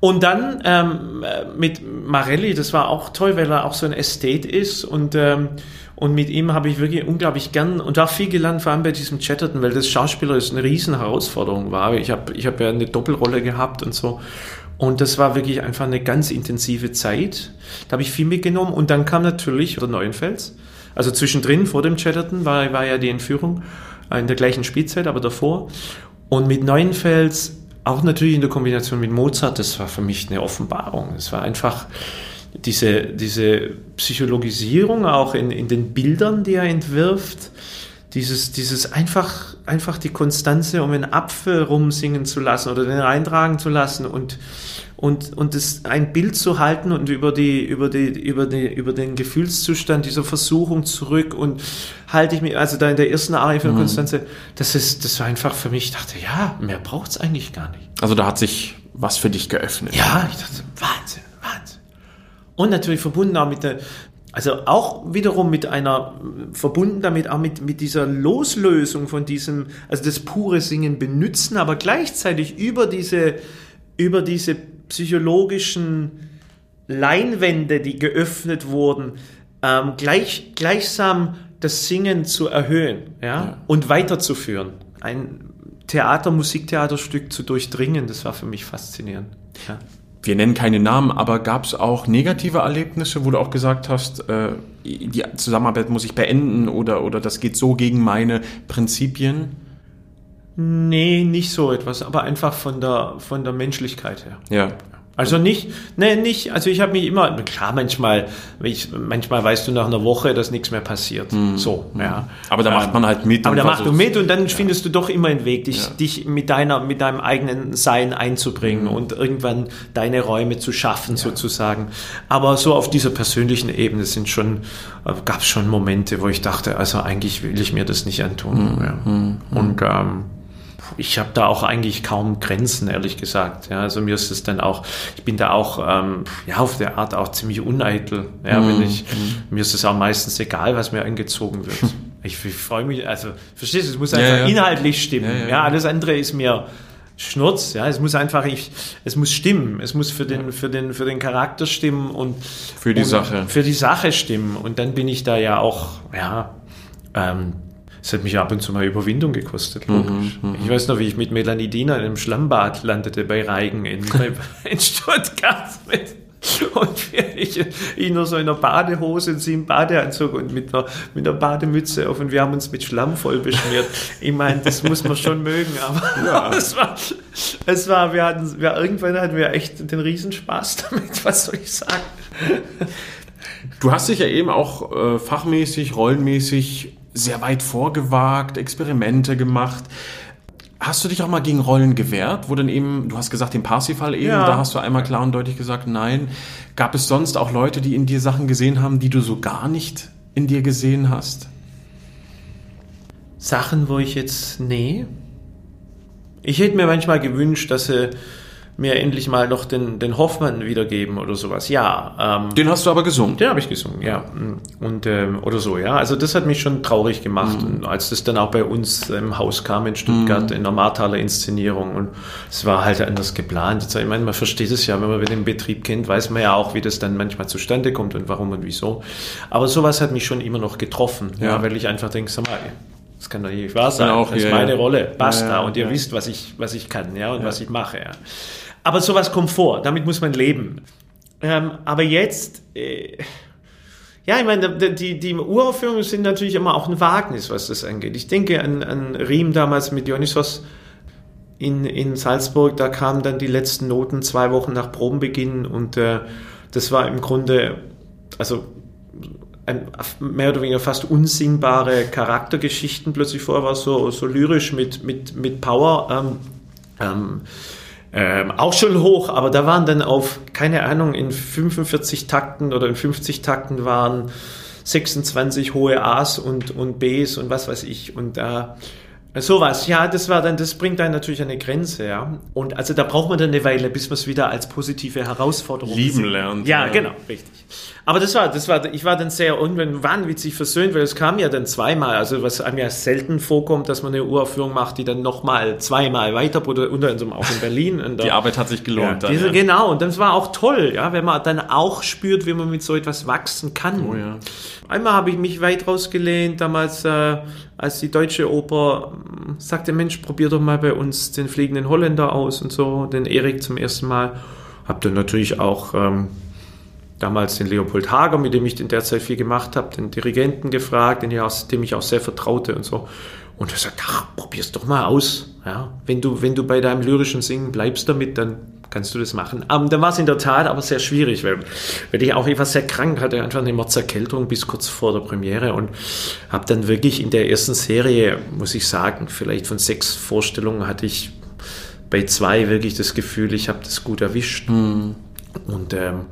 Und dann ähm, mit Marelli, das war auch toll, weil er auch so ein Estate ist und ähm, und mit ihm habe ich wirklich unglaublich gern und auch viel gelernt, vor allem bei diesem Chatterton, weil das Schauspieler ist eine riesen Herausforderung war. Ich habe ich hab ja eine Doppelrolle gehabt und so. Und das war wirklich einfach eine ganz intensive Zeit. Da habe ich viel mitgenommen. Und dann kam natürlich der Neuenfels. Also zwischendrin, vor dem Chatterton, war, war ja die Entführung in der gleichen Spielzeit, aber davor. Und mit Neuenfels auch natürlich in der Kombination mit Mozart, das war für mich eine Offenbarung. Es war einfach diese, diese Psychologisierung auch in, in den Bildern, die er entwirft, dieses, dieses einfach, einfach die Konstanze, um einen Apfel rumsingen zu lassen oder den reintragen zu lassen und, und, und das, ein Bild zu halten und über die, über die, über die, über den Gefühlszustand dieser Versuchung zurück und halte ich mich, also da in der ersten Arie von Konstanze, das ist, das war einfach für mich, ich dachte, ja, mehr braucht's eigentlich gar nicht. Also da hat sich was für dich geöffnet. Ja, ich dachte, Wahnsinn, Wahnsinn. Und natürlich verbunden auch mit der, also auch wiederum mit einer, verbunden damit auch mit, mit dieser Loslösung von diesem, also das pure Singen benutzen, aber gleichzeitig über diese, über diese psychologischen Leinwände, die geöffnet wurden, ähm, gleich, gleichsam das Singen zu erhöhen ja, Ja. und weiterzuführen. Ein Theater, Musiktheaterstück zu durchdringen, das war für mich faszinierend. Ja. Wir nennen keine Namen, aber gab es auch negative Erlebnisse, wo du auch gesagt hast, äh, die Zusammenarbeit muss ich beenden oder, oder das geht so gegen meine Prinzipien? Nee, nicht so etwas, aber einfach von der, von der Menschlichkeit her. Ja. Also nicht, nee, nicht, also ich habe mich immer, klar, manchmal, ich, manchmal weißt du nach einer Woche, dass nichts mehr passiert. So, ja. Aber da macht man halt mit. Aber und da machst du mit und dann findest du doch immer einen Weg, dich, Ja. dich mit deiner, mit deinem eigenen Sein einzubringen und irgendwann deine Räume zu schaffen, sozusagen. Aber so auf dieser persönlichen Ebene sind schon, gab es schon Momente, wo ich dachte, also eigentlich will ich mir das nicht antun. ja. Und ähm, ich habe da auch eigentlich kaum Grenzen, ehrlich gesagt. Ja, also mir ist es dann auch, ich bin da auch ähm, ja auf der Art auch ziemlich uneitel. Ja, wenn ich, mir ist es auch meistens egal, was mir angezogen wird. Ich, ich freue mich, also verstehst du, es muss einfach ja. inhaltlich stimmen. Ja, Ja, ja, ja. alles andere ist mir Schnurz. Ja, es muss einfach, ich, es muss stimmen. Es muss für den, für den, für den Charakter stimmen und Für die und Sache. Für die Sache stimmen. Und dann bin ich da ja auch, ja, ähm, es hat mich ab und zu mal Überwindung gekostet, logisch. ich weiß noch, wie ich mit Melanie Diener in einem Schlammbad landete bei Reigen in, in Stuttgart mit und ich, ich nur so in einer Badehose und sie im Badeanzug und mit einer, mit einer Bademütze auf und wir haben uns mit Schlamm voll beschmiert. Ich meine, das muss man schon mögen, aber es war, es war, wir hatten, wir, irgendwann hatten wir echt den Riesenspaß damit, was soll ich sagen? Du hast dich ja eben auch äh, fachmäßig, rollenmäßig sehr weit vorgewagt, Experimente gemacht. Hast du dich auch mal gegen Rollen gewehrt, wo dann eben, du hast gesagt, den Parsifal eben, Ja. da hast du einmal klar und deutlich gesagt, nein. Gab es sonst auch Leute, die in dir Sachen gesehen haben, die du so gar nicht in dir gesehen hast? Sachen, wo ich jetzt, nee. Ich hätte mir manchmal gewünscht, dass sie mir endlich mal noch den, den Hoffmann wiedergeben oder sowas. Ja, ähm, Den hast du aber gesungen. den habe ich gesungen, ja. Und, ähm, oder so, ja. Also das hat mich schon traurig gemacht. Und als das dann auch bei uns im Haus kam in Stuttgart in der Marthaler Inszenierung und es war halt anders geplant. Ich meine, man versteht es ja, wenn man den Betrieb kennt, weiß man ja auch, wie das dann manchmal zustande kommt und warum und wieso. Aber sowas hat mich schon immer noch getroffen, ja, Ja. weil ich einfach denke, sag mal, das kann doch nicht wahr sein. auch, das ist ja, meine. Rolle. Basta. Und ihr wisst, was ich, was ich kann, ja, und was ich mache, ja. Aber sowas kommt vor. Damit muss man leben. Ähm, aber jetzt, äh, ja, ich meine, die, die, Uraufführungen sind natürlich immer auch ein Wagnis, was das angeht. Ich denke an, an Riem damals mit Dionysos in, in Salzburg, da kamen dann die letzten Noten zwei Wochen nach Probenbeginn und äh, das war im Grunde, also ein, mehr oder weniger fast unsingbare Charaktergeschichten plötzlich vorher war so, so lyrisch mit, mit, mit Power. Ähm, ähm, ähm, auch schon hoch, aber da waren dann auf, keine Ahnung, in 45 Takten oder in 50 Takten waren 26 hohe A's und, und B's und was weiß ich. Und da äh, sowas, ja, das war dann, das bringt einen natürlich eine Grenze, ja. Und also da braucht man dann eine Weile, bis man es wieder als positive Herausforderung Lieben sieht. lernt, Ja, ja. genau, richtig. Aber das war, das war, ich war dann sehr irgendwann wahnwitzig versöhnt, weil es kam ja dann zweimal, also was einem ja selten vorkommt, dass man eine Uraufführung macht, die dann nochmal zweimal weiter, unter anderem auch in Berlin. in der- Die Arbeit hat sich gelohnt. ja, dann, diese, ja. Genau, und das war auch toll, ja, wenn man dann auch spürt, wie man mit so etwas wachsen kann. Oh ja. Einmal habe ich mich weit rausgelehnt, damals, äh, als die deutsche Oper mh, sagte, Mensch, probier doch mal bei uns den fliegenden Holländer aus und so, den Erik zum ersten Mal. Hab dann natürlich auch ähm, damals den Leopold Hager, mit dem ich in der Zeit viel gemacht habe, den Dirigenten gefragt, den ich auch, dem ich auch sehr vertraute und so. Und er sagt, ach, probier's doch mal aus. Ja, wenn du, wenn du bei deinem lyrischen Singen bleibst damit, dann kannst du das machen. Ähm, dann war es in der Tat aber sehr schwierig, weil, weil ich auch, war sehr krank, hatte einfach eine Morzerkältung bis kurz vor der Premiere und habe dann wirklich in der ersten Serie, muss ich sagen, vielleicht von sechs Vorstellungen hatte ich bei zwei wirklich das Gefühl, ich habe das gut erwischt. Hm. Und ähm,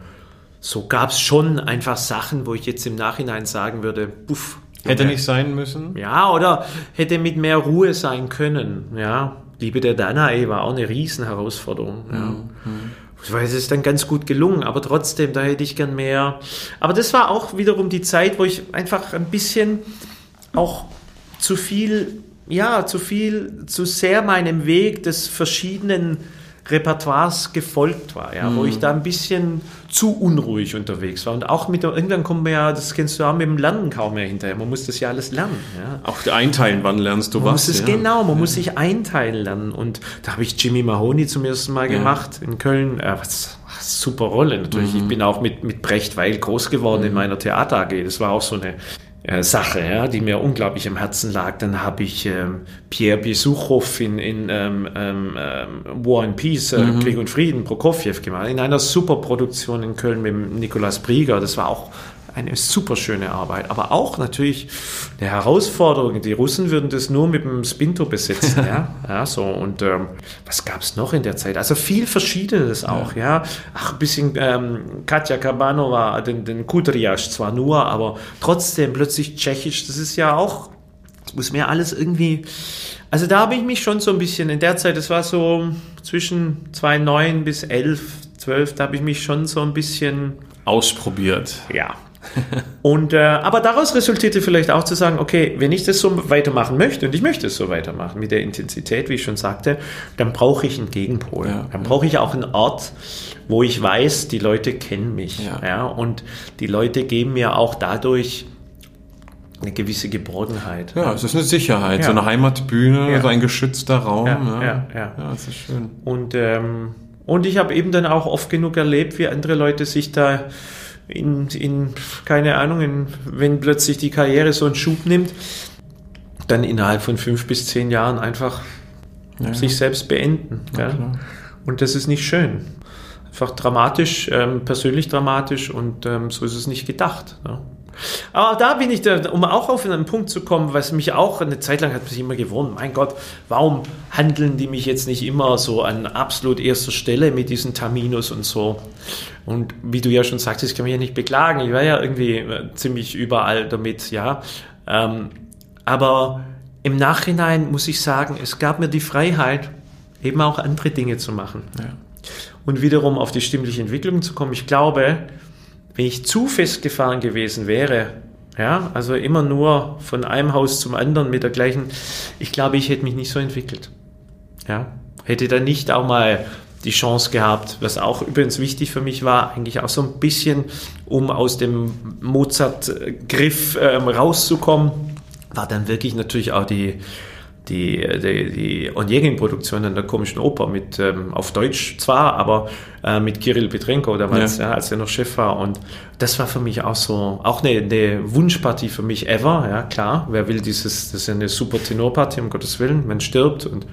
so gab es schon einfach Sachen, wo ich jetzt im Nachhinein sagen würde, puff. Hätte nicht sein müssen. Ja, oder hätte mit mehr Ruhe sein können. Ja, Liebe der Danae war auch eine Riesenherausforderung. Ja. Weil es ist dann ganz gut gelungen, aber trotzdem, da hätte ich gern mehr. Aber das war auch wiederum die Zeit, wo ich einfach ein bisschen auch zu viel, ja, zu viel, zu sehr meinem Weg des verschiedenen Repertoires gefolgt war, ja, wo ich da ein bisschen zu unruhig unterwegs war. Und auch mit der, irgendwann kommt man ja, das kennst du auch mit dem Lernen kaum mehr hinterher. Man muss das ja alles lernen. Ja. Auch einteilen, wann lernst du Man was? muss es ja. genau, man muss sich einteilen lernen. Und da habe ich Jimmy Mahoney zum ersten Mal gemacht in Köln. Äh, was, super Rolle natürlich. Mhm. Ich bin auch mit, mit Brecht Weil groß geworden in meiner Theater AG. Das war auch so eine Sache, ja, die mir unglaublich am Herzen lag. Dann habe ich ähm, Pierre Besuchow in, in ähm, ähm, ähm, War and Peace, äh, Krieg und Frieden, Prokofjew gemacht. In einer super Produktion in Köln mit Nikolaus Brieger. Das war auch eine super schöne Arbeit, aber auch natürlich eine Herausforderung. Die Russen würden das nur mit dem Spinto besetzen, ja, ja so und ähm, was gab es noch in der Zeit? Also viel Verschiedenes auch, ja. Ach, ein bisschen ähm, Katja Kabanova, den, den Kudriasch zwar nur, aber trotzdem plötzlich Tschechisch. Das ist ja auch, das muss mir alles irgendwie. Also da habe ich mich schon so ein bisschen in der Zeit. Das war so zwischen 2009 bis 11, 12. Da habe ich mich schon so ein bisschen Ausprobiert. ja. Und, äh, aber daraus resultierte vielleicht auch zu sagen, okay, wenn ich das so weitermachen möchte, und ich möchte es so weitermachen mit der Intensität, wie ich schon sagte, dann brauche ich einen Gegenpol. Ja, dann brauche ich auch einen Ort, wo ich weiß, die Leute kennen mich. Ja. Ja. und die Leute geben mir auch dadurch eine gewisse Geborgenheit. Ja, es ist eine Sicherheit, so eine Heimatbühne, so ein geschützter Raum. Ja, Ja, ja, ja. ja das ist schön. Und, ähm, und ich habe eben dann auch oft genug erlebt, wie andere Leute sich da in, in keine Ahnung, in, wenn plötzlich die Karriere so einen Schub nimmt, dann innerhalb von fünf bis zehn Jahren einfach Ja. sich selbst beenden. Und das ist nicht schön. Einfach dramatisch, ähm, persönlich dramatisch und ähm, so ist es nicht gedacht. Ne? Aber da bin ich, da, um auch auf einen Punkt zu kommen, was mich auch eine Zeit lang hat mich immer gewundert, mein Gott, warum handeln die mich jetzt nicht immer so an absolut erster Stelle mit diesen Terminus und so? Und wie du ja schon sagtest, ich kann mich ja nicht beklagen, ich war ja irgendwie äh, ziemlich überall damit, ja. Ähm, aber im Nachhinein muss ich sagen, es gab mir die Freiheit, eben auch andere Dinge zu machen. Ja. Und wiederum auf die stimmliche Entwicklung zu kommen. Ich glaube, wenn ich zu festgefahren gewesen wäre, ja, also immer nur von einem Haus zum anderen mit der gleichen, ich glaube, ich hätte mich nicht so entwickelt. Ja, hätte dann nicht auch mal die Chance gehabt, was auch übrigens wichtig für mich war, eigentlich auch so ein bisschen, um aus dem Mozart-Griff ähm, rauszukommen, war dann wirklich natürlich auch die, die, die, die Onegin-Produktion an der komischen Oper mit, ähm, auf Deutsch zwar, aber äh, mit Kirill Petrenko damals, Ja. ja. als er noch Chef war. Und das war für mich auch so, auch eine, eine Wunschpartie für mich ever, ja klar. Wer will dieses, das ist ja eine super Tenorpartie, um Gottes Willen, man stirbt und,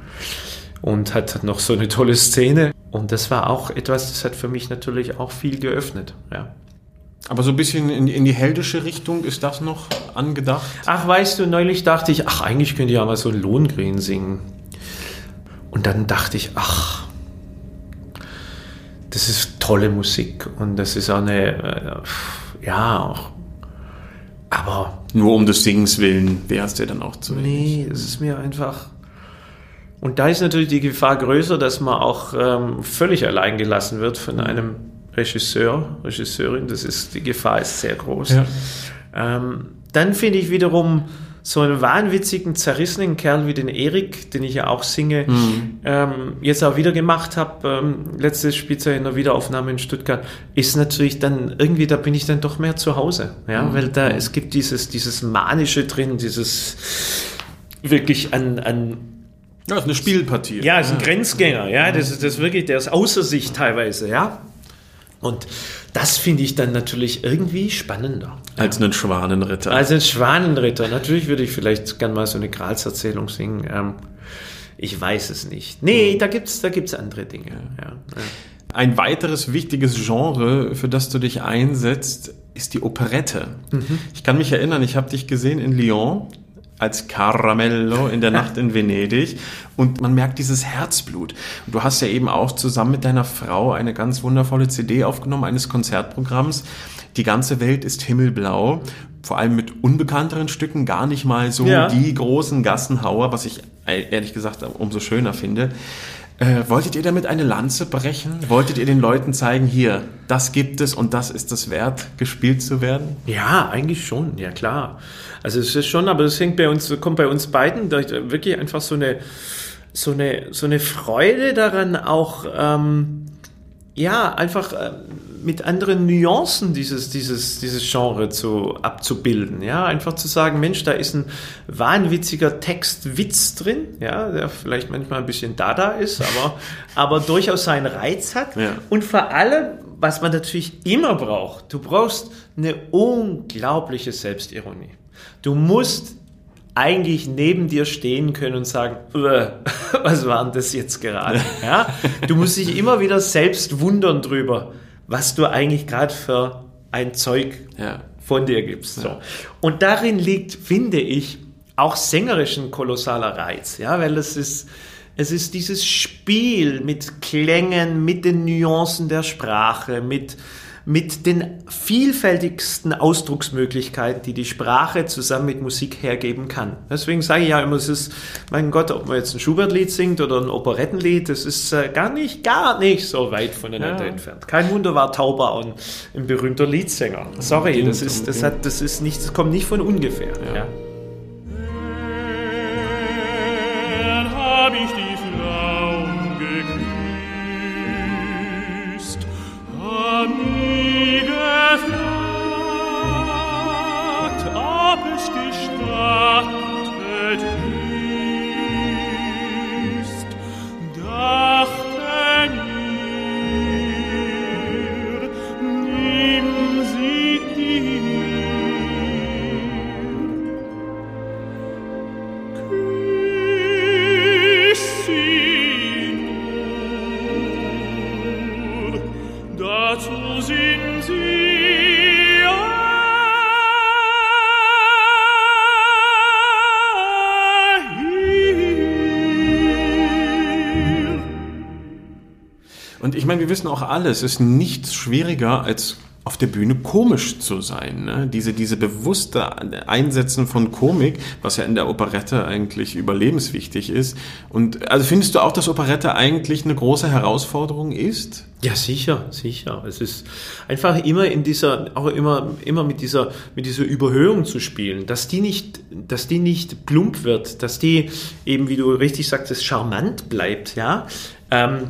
und hat, hat noch so eine tolle Szene. Und das war auch etwas, das hat für mich natürlich auch viel geöffnet, ja. Aber so ein bisschen in, in die heldische Richtung ist das noch angedacht? Ach, weißt du, neulich dachte ich, ach, eigentlich könnte ich ja mal so Lohengrin singen. Und dann dachte ich, ach, das ist tolle Musik und das ist auch eine, äh, ja, auch, aber Nur um des Singens willen wäre es dir dann auch zu wenig. nee, es ist mir einfach. Und da ist natürlich die Gefahr größer, dass man auch ähm, völlig allein gelassen wird von einem Regisseur, Regisseurin. Das ist, die Gefahr ist sehr groß. Ja. Ähm, dann finde ich wiederum so einen wahnwitzigen, zerrissenen Kerl wie den Erik, den ich ja auch singe, ähm, jetzt auch wieder gemacht habe, ähm, letztes Spielzeit in der Wiederaufnahme in Stuttgart, ist natürlich dann irgendwie, da bin ich dann doch mehr zu Hause, ja, weil da, es gibt dieses, dieses Manische drin, dieses wirklich an, an Ja, ist eine Spielpartie. ja, ist ein Grenzgänger, ja, das ist das wirklich, der ist außer sich teilweise, ja. Und das finde ich dann natürlich irgendwie spannender. Als einen Schwanenritter. Also ein Schwanenritter. Natürlich würde ich vielleicht gern mal so eine Gralserzählung singen. Ähm, Ich weiß es nicht. Nee, da gibt's, da gibt's andere Dinge. Ja. ja. Ein weiteres wichtiges Genre, für das du dich einsetzt, ist die Operette. Mhm. Ich kann mich erinnern, ich habe dich gesehen in Lyon als Caramello in der Nacht in Venedig und man merkt dieses Herzblut. Und du hast ja eben auch zusammen mit deiner Frau eine ganz wundervolle CD aufgenommen eines Konzertprogramms. Die ganze Welt ist himmelblau, vor allem mit unbekannteren Stücken, gar nicht mal so ja. die großen Gassenhauer, was ich ehrlich gesagt umso schöner finde. Äh, wolltet ihr damit eine Lanze brechen? Wolltet ihr den Leuten zeigen, hier, das gibt es und das ist es wert, gespielt zu werden? Ja, eigentlich schon, ja klar. Also es ist schon, aber das hängt bei uns, kommt bei uns beiden wirklich einfach so eine, so eine, so eine Freude daran, auch ähm, ja, einfach äh, mit anderen Nuancen dieses, dieses, dieses Genre zu, abzubilden. Ja, einfach zu sagen, Mensch, da ist ein wahnwitziger Textwitz drin, ja, der vielleicht manchmal ein bisschen dada ist, aber, aber durchaus seinen Reiz hat. Ja. Und vor allem, was man natürlich immer braucht, du brauchst eine unglaubliche Selbstironie. Du musst eigentlich neben dir stehen können und sagen, was war denn das jetzt gerade? Ja? Du musst dich immer wieder selbst wundern drüber, was du eigentlich gerade für ein Zeug ja. von dir gibst. So. Und darin liegt, finde ich, auch sängerisch ein kolossaler Reiz, ja, weil es ist, es ist dieses Spiel mit Klängen, mit den Nuancen der Sprache, mit, mit den vielfältigsten Ausdrucksmöglichkeiten, die die Sprache zusammen mit Musik hergeben kann. Deswegen sage ich ja immer, es ist, mein Gott, ob man jetzt ein Schubert-Lied singt oder ein Operettenlied, das ist äh, gar nicht, gar nicht so weit voneinander ja. entfernt. Kein Wunder war Tauber ein berühmter Liedsänger. Sorry, das ist, das hat, das ist nicht, das kommt nicht von ungefähr. Ja. ja. Meine, wir wissen auch alle, es ist nichts schwieriger als auf der Bühne komisch zu sein. Ne? Diese, diese bewusste Einsetzen von Komik, was ja in der Operette eigentlich überlebenswichtig ist. Und also findest du auch, dass Operette eigentlich eine große Herausforderung ist? Ja, sicher, sicher. Es ist einfach immer in dieser, auch immer, immer mit dieser, mit dieser Überhöhung zu spielen, dass die nicht, dass die nicht plump wird, dass die eben, wie du richtig sagtest, charmant bleibt, ja. Ähm,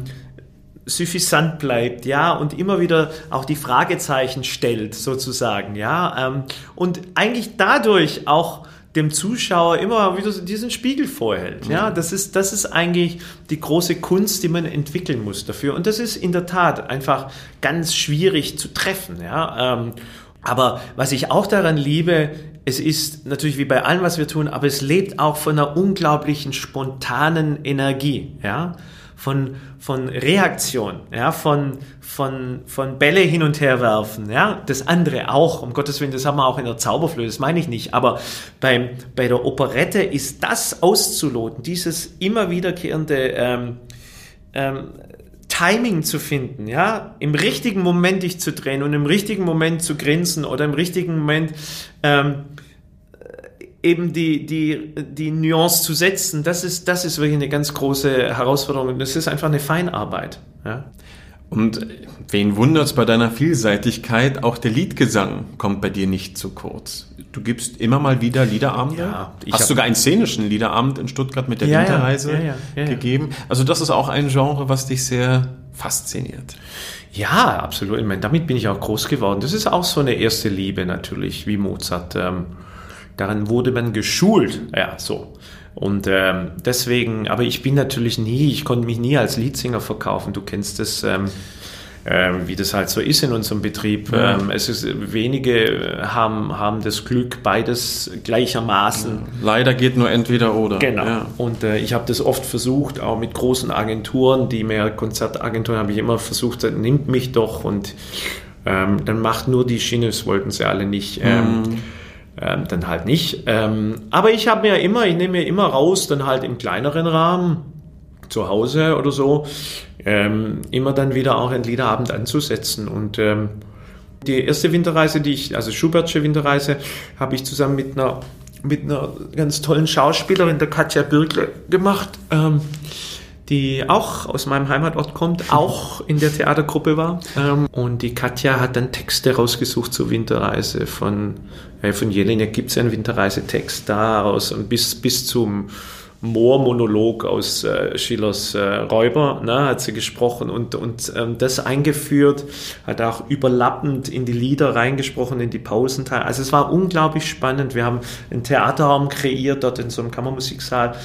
suffisant bleibt, ja, und immer wieder auch die Fragezeichen stellt, sozusagen, ja, ähm, und eigentlich dadurch auch dem Zuschauer immer wieder diesen Spiegel vorhält. Ja, mhm. das ist, das ist eigentlich die große Kunst, die man entwickeln muss dafür. Und das ist in der Tat einfach ganz schwierig zu treffen. Ja, ähm, aber was ich auch daran liebe, es ist natürlich wie bei allem, was wir tun, aber es lebt auch von einer unglaublichen spontanen Energie. Ja, von, von Reaktion, ja, von, von, von Bälle hin und her werfen, ja, das andere auch, um Gottes Willen, das haben wir auch in der Zauberflöte, das meine ich nicht, aber beim, bei der Operette ist das auszuloten, dieses immer wiederkehrende ähm, ähm, Timing zu finden, ja, im richtigen Moment dich zu drehen und im richtigen Moment zu grinsen oder im richtigen Moment ähm, eben die, die, die Nuance zu setzen, das ist, das ist wirklich eine ganz große Herausforderung das ist einfach eine Feinarbeit. Ja. Und wen wundert's bei deiner Vielseitigkeit, auch der Liedgesang kommt bei dir nicht zu kurz. Du gibst immer mal wieder Liederabende. Ja, Hast sogar einen szenischen Liederabend in Stuttgart mit der ja, Winterreise ja, ja, gegeben. Also das ist auch ein Genre, was dich sehr fasziniert. Ja, absolut. Ich meine, damit bin ich auch groß geworden. Das ist auch so eine erste Liebe natürlich, wie Mozart. Ähm, Daran wurde man geschult. Ja, so. Und ähm, deswegen, aber ich bin natürlich nie, ich konnte mich nie als Leadsinger verkaufen. Du kennst das. Ähm, ähm, wie das halt so ist in unserem Betrieb. Ähm, es ist wenige haben, haben das Glück, beides gleichermaßen. Leider geht nur entweder oder. Genau. Ja. Und äh, ich habe das oft versucht, auch mit großen Agenturen, die mehr Konzertagenturen, habe ich immer versucht, äh, nimmt mich doch und ähm, dann macht nur die Schiene, das wollten sie alle nicht. Ähm, ähm, dann halt nicht. Ähm, aber ich habe mir immer, ich nehme mir immer raus, dann halt im kleineren Rahmen, zu Hause oder so, ähm, immer dann wieder auch einen Liederabend anzusetzen. Und ähm, die erste Winterreise, die ich, also Schubertsche Winterreise, habe ich zusammen mit einer, mit einer ganz tollen Schauspielerin, der Katja Birkle, gemacht. Ähm, die auch aus meinem Heimatort kommt, auch in der Theatergruppe war. Ähm, und die Katja hat dann Texte rausgesucht zur Winterreise von, äh, von Jelinek gibt es einen Winterreisetext daraus und bis, bis zum Moormonolog aus äh, Schillers äh, Räuber, ne, hat sie gesprochen und, und ähm, das eingeführt, hat auch überlappend in die Lieder reingesprochen, in die Pausenteile. Also es war unglaublich spannend. Wir haben einen Theaterraum kreiert dort in so einem Kammermusiksaal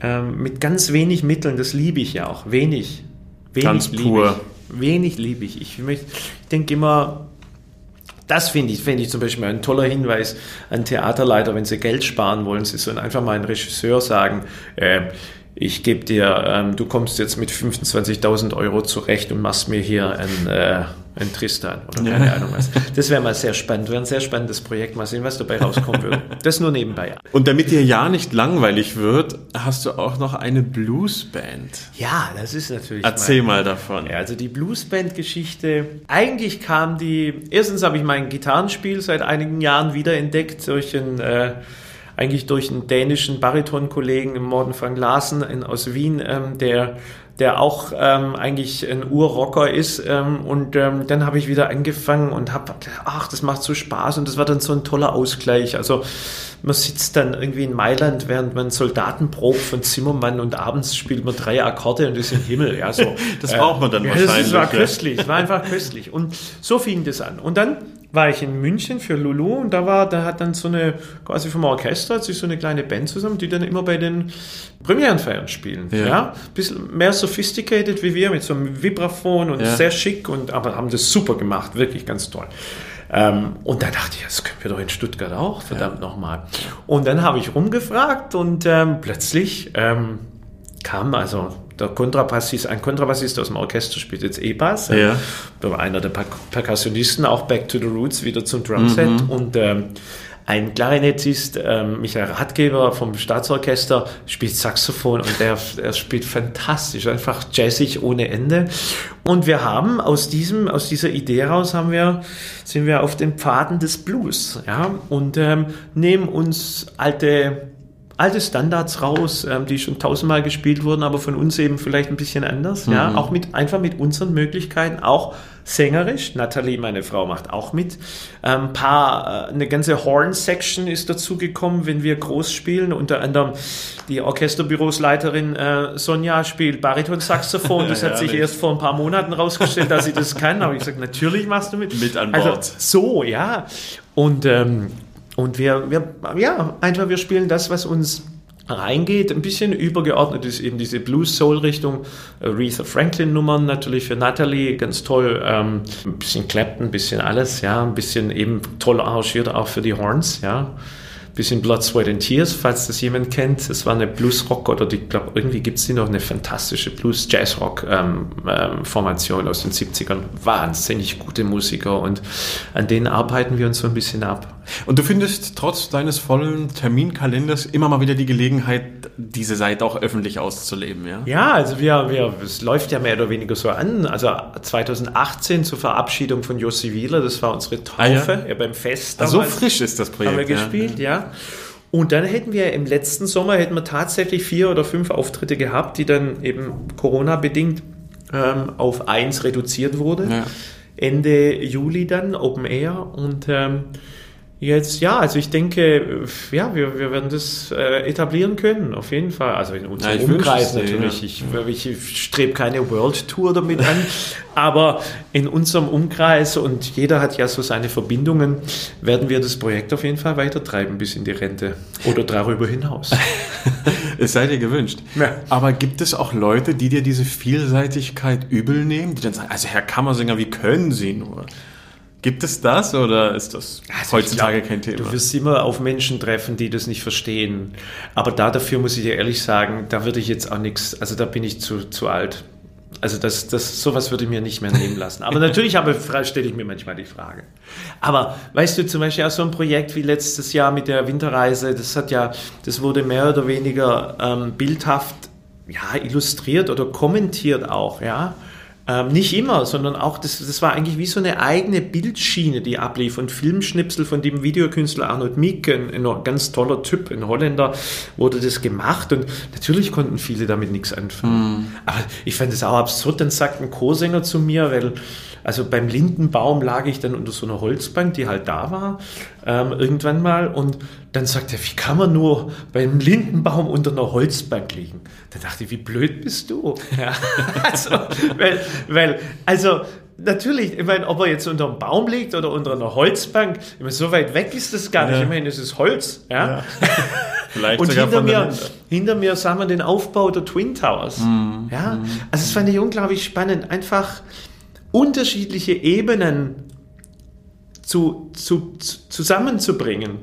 ähm, mit ganz wenig Mitteln. Das liebe ich ja auch. Wenig. Wenig Ganz pur. Ich. Wenig liebe ich. Ich, möchte, ich denke immer, das finde ich, finde ich zum Beispiel ein toller Hinweis an Theaterleiter, wenn sie Geld sparen wollen. Sie sollen einfach mal einen Regisseur sagen, äh, ich gebe dir, ähm, du kommst jetzt mit 25.000 Euro zurecht und machst mir hier ein, äh, ein Tristan oder keine Ahnung was. Das wäre mal sehr spannend, wäre ein sehr spannendes Projekt. Mal sehen, was dabei rauskommen würde. Das nur nebenbei. Und damit dir ja nicht langweilig wird, hast du auch noch eine Bluesband. Ja, das ist natürlich. Erzähl mein- mal davon. Ja, also die Bluesband-Geschichte. Eigentlich kam die. Erstens habe ich mein Gitarrenspiel seit einigen Jahren wiederentdeckt durch einen, äh, eigentlich durch einen dänischen Baritonkollegen im Morden van Larsen in, aus Wien, ähm, der der auch ähm, eigentlich ein Urrocker ist. Ähm, und ähm, dann habe ich wieder angefangen und habe, ach, das macht so Spaß und das war dann so ein toller Ausgleich. Also man sitzt dann irgendwie in Mailand, während man Soldaten probt von Zimmermann und abends spielt man drei Akkorde und ist im Himmel. Ja, so. Das braucht man dann ja, wahrscheinlich, Das war köstlich, es war einfach köstlich. Und so fing das an. Und dann war ich in München für Lulu und da war, da hat dann so eine, quasi vom Orchester, hat sich so eine kleine Band zusammen, die dann immer bei den Premierenfeiern spielen. Ja. Ja. Bisschen mehr sophisticated wie wir, mit so einem Vibraphon und Ja. sehr schick und aber haben das super gemacht, wirklich ganz toll. Ähm, und da dachte ich, das können wir doch in Stuttgart auch, verdammt nochmal. Und dann habe ich rumgefragt und ähm, plötzlich ähm, kam also der Kontrabassist, ein Kontrabassist aus dem Orchester spielt jetzt E-Bass. Ja. Da war einer der Per- Perkussionisten, auch Back to the Roots, wieder zum Drumset. Und ähm, ein Klarinettist, ähm, Michael Ratgeber vom Staatsorchester, spielt Saxophon und der, der spielt fantastisch, einfach jazzig ohne Ende. Und wir haben aus diesem, aus dieser Idee heraus haben wir, sind wir auf den Pfaden des Blues, ja, und ähm, nehmen uns alte alte Standards raus, ähm, die schon tausendmal gespielt wurden, aber von uns eben vielleicht ein bisschen anders. Ja, auch mit einfach mit unseren Möglichkeiten, auch sängerisch. Nathalie, meine Frau, macht auch mit. Ein paar, äh, eine ganze Horn-Section ist dazu gekommen, wenn wir groß spielen. Unter anderem die Orchesterbürosleiterin äh, Sonja spielt Bariton-Saxophon. Das hat sich Herrlich. erst vor ein paar Monaten rausgestellt, dass sie das kann. Aber ich gesagt, natürlich machst du mit. Mit an Also, Bord. so, ja. Und, ähm, und wir, wir, ja, einfach wir spielen das, was uns reingeht. Ein bisschen übergeordnet ist eben diese Blues-Soul-Richtung. Aretha Franklin-Nummern natürlich für Natalie, ganz toll. Ähm, ein bisschen Clapton, ein bisschen alles, ja. Ein bisschen eben toll arrangiert auch für die Horns, ja. Bisschen Blood, Sweat and Tears, falls das jemand kennt. Das war eine Blues-Rock oder die, glaub, irgendwie gibt es die noch, eine fantastische Blues-Jazz-Rock-Formation aus den 70ern. Wahnsinnig gute Musiker und an denen arbeiten wir uns so ein bisschen ab. Und du findest trotz deines vollen Terminkalenders immer mal wieder die Gelegenheit, diese Seite auch öffentlich auszuleben, ja? Ja, also wir, wir, es läuft ja mehr oder weniger so an. Also 2018 zur Verabschiedung von Josi Wieler, das war unsere Taufe Ah, ja? ja, beim Fest. So damals. frisch ist das Projekt. haben wir ja. gespielt, ja. Und dann hätten wir im letzten Sommer hätten wir tatsächlich vier oder fünf Auftritte gehabt, die dann eben Corona-bedingt ähm, auf eins reduziert wurde. Ja. Ende Juli dann, Open Air. Und ähm, Jetzt, ja, also ich denke, ja, wir, wir werden das äh, etablieren können, auf jeden Fall. Also in unserem Ja, Umkreis natürlich. ja. Ich, ich strebe keine World Tour damit an, aber in unserem Umkreis und jeder hat ja so seine Verbindungen, werden wir das Projekt auf jeden Fall weitertreiben bis in die Rente oder darüber hinaus. Es sei dir gewünscht. Ja. Aber gibt es auch Leute, die dir diese Vielseitigkeit übel nehmen, die dann sagen, also Herr Kammersinger, wie können Sie nur? Gibt es das oder ist das Also heutzutage glaub, kein Thema? Du wirst immer auf Menschen treffen, die das nicht verstehen. Aber da dafür muss ich dir ehrlich sagen, da würde ich jetzt auch nichts, also da bin ich zu, zu alt. Also das, das, sowas würde ich mir nicht mehr nehmen lassen. Aber natürlich habe, stelle ich mir manchmal die Frage. Aber weißt du, zum Beispiel auch so ein Projekt wie letztes Jahr mit der Winterreise, das hat ja, das wurde mehr oder weniger ähm, bildhaft ja, illustriert oder kommentiert auch, ja. Ähm, nicht immer, sondern auch, das, das war eigentlich wie so eine eigene Bildschiene, die ablief. Und Filmschnipsel von dem Videokünstler Arnold Mieke, ein, ein ganz toller Typ, ein Holländer, wurde das gemacht. Und natürlich konnten viele damit nichts anfangen. Aber ich fand es auch absurd. Dann sagt ein Chorsänger zu mir, weil, also beim Lindenbaum lag ich dann unter so einer Holzbank, die halt da war, ähm, irgendwann mal. Und dann sagt er, wie kann man nur beim Lindenbaum unter einer Holzbank liegen? Da dachte ich, wie blöd bist du? Ja, also, weil, weil, also, natürlich, ich meine, ob er jetzt unter einem Baum liegt oder unter einer Holzbank, ich meine, so weit weg ist das gar nicht. Ja. Ich meine, es ist Holz, ja. Vielleicht Und hinter mir, hinter mir sah man den Aufbau der Twin Towers. Mhm. Ja, also es fand ich unglaublich spannend, einfach unterschiedliche Ebenen zu, zu, zu, zusammenzubringen.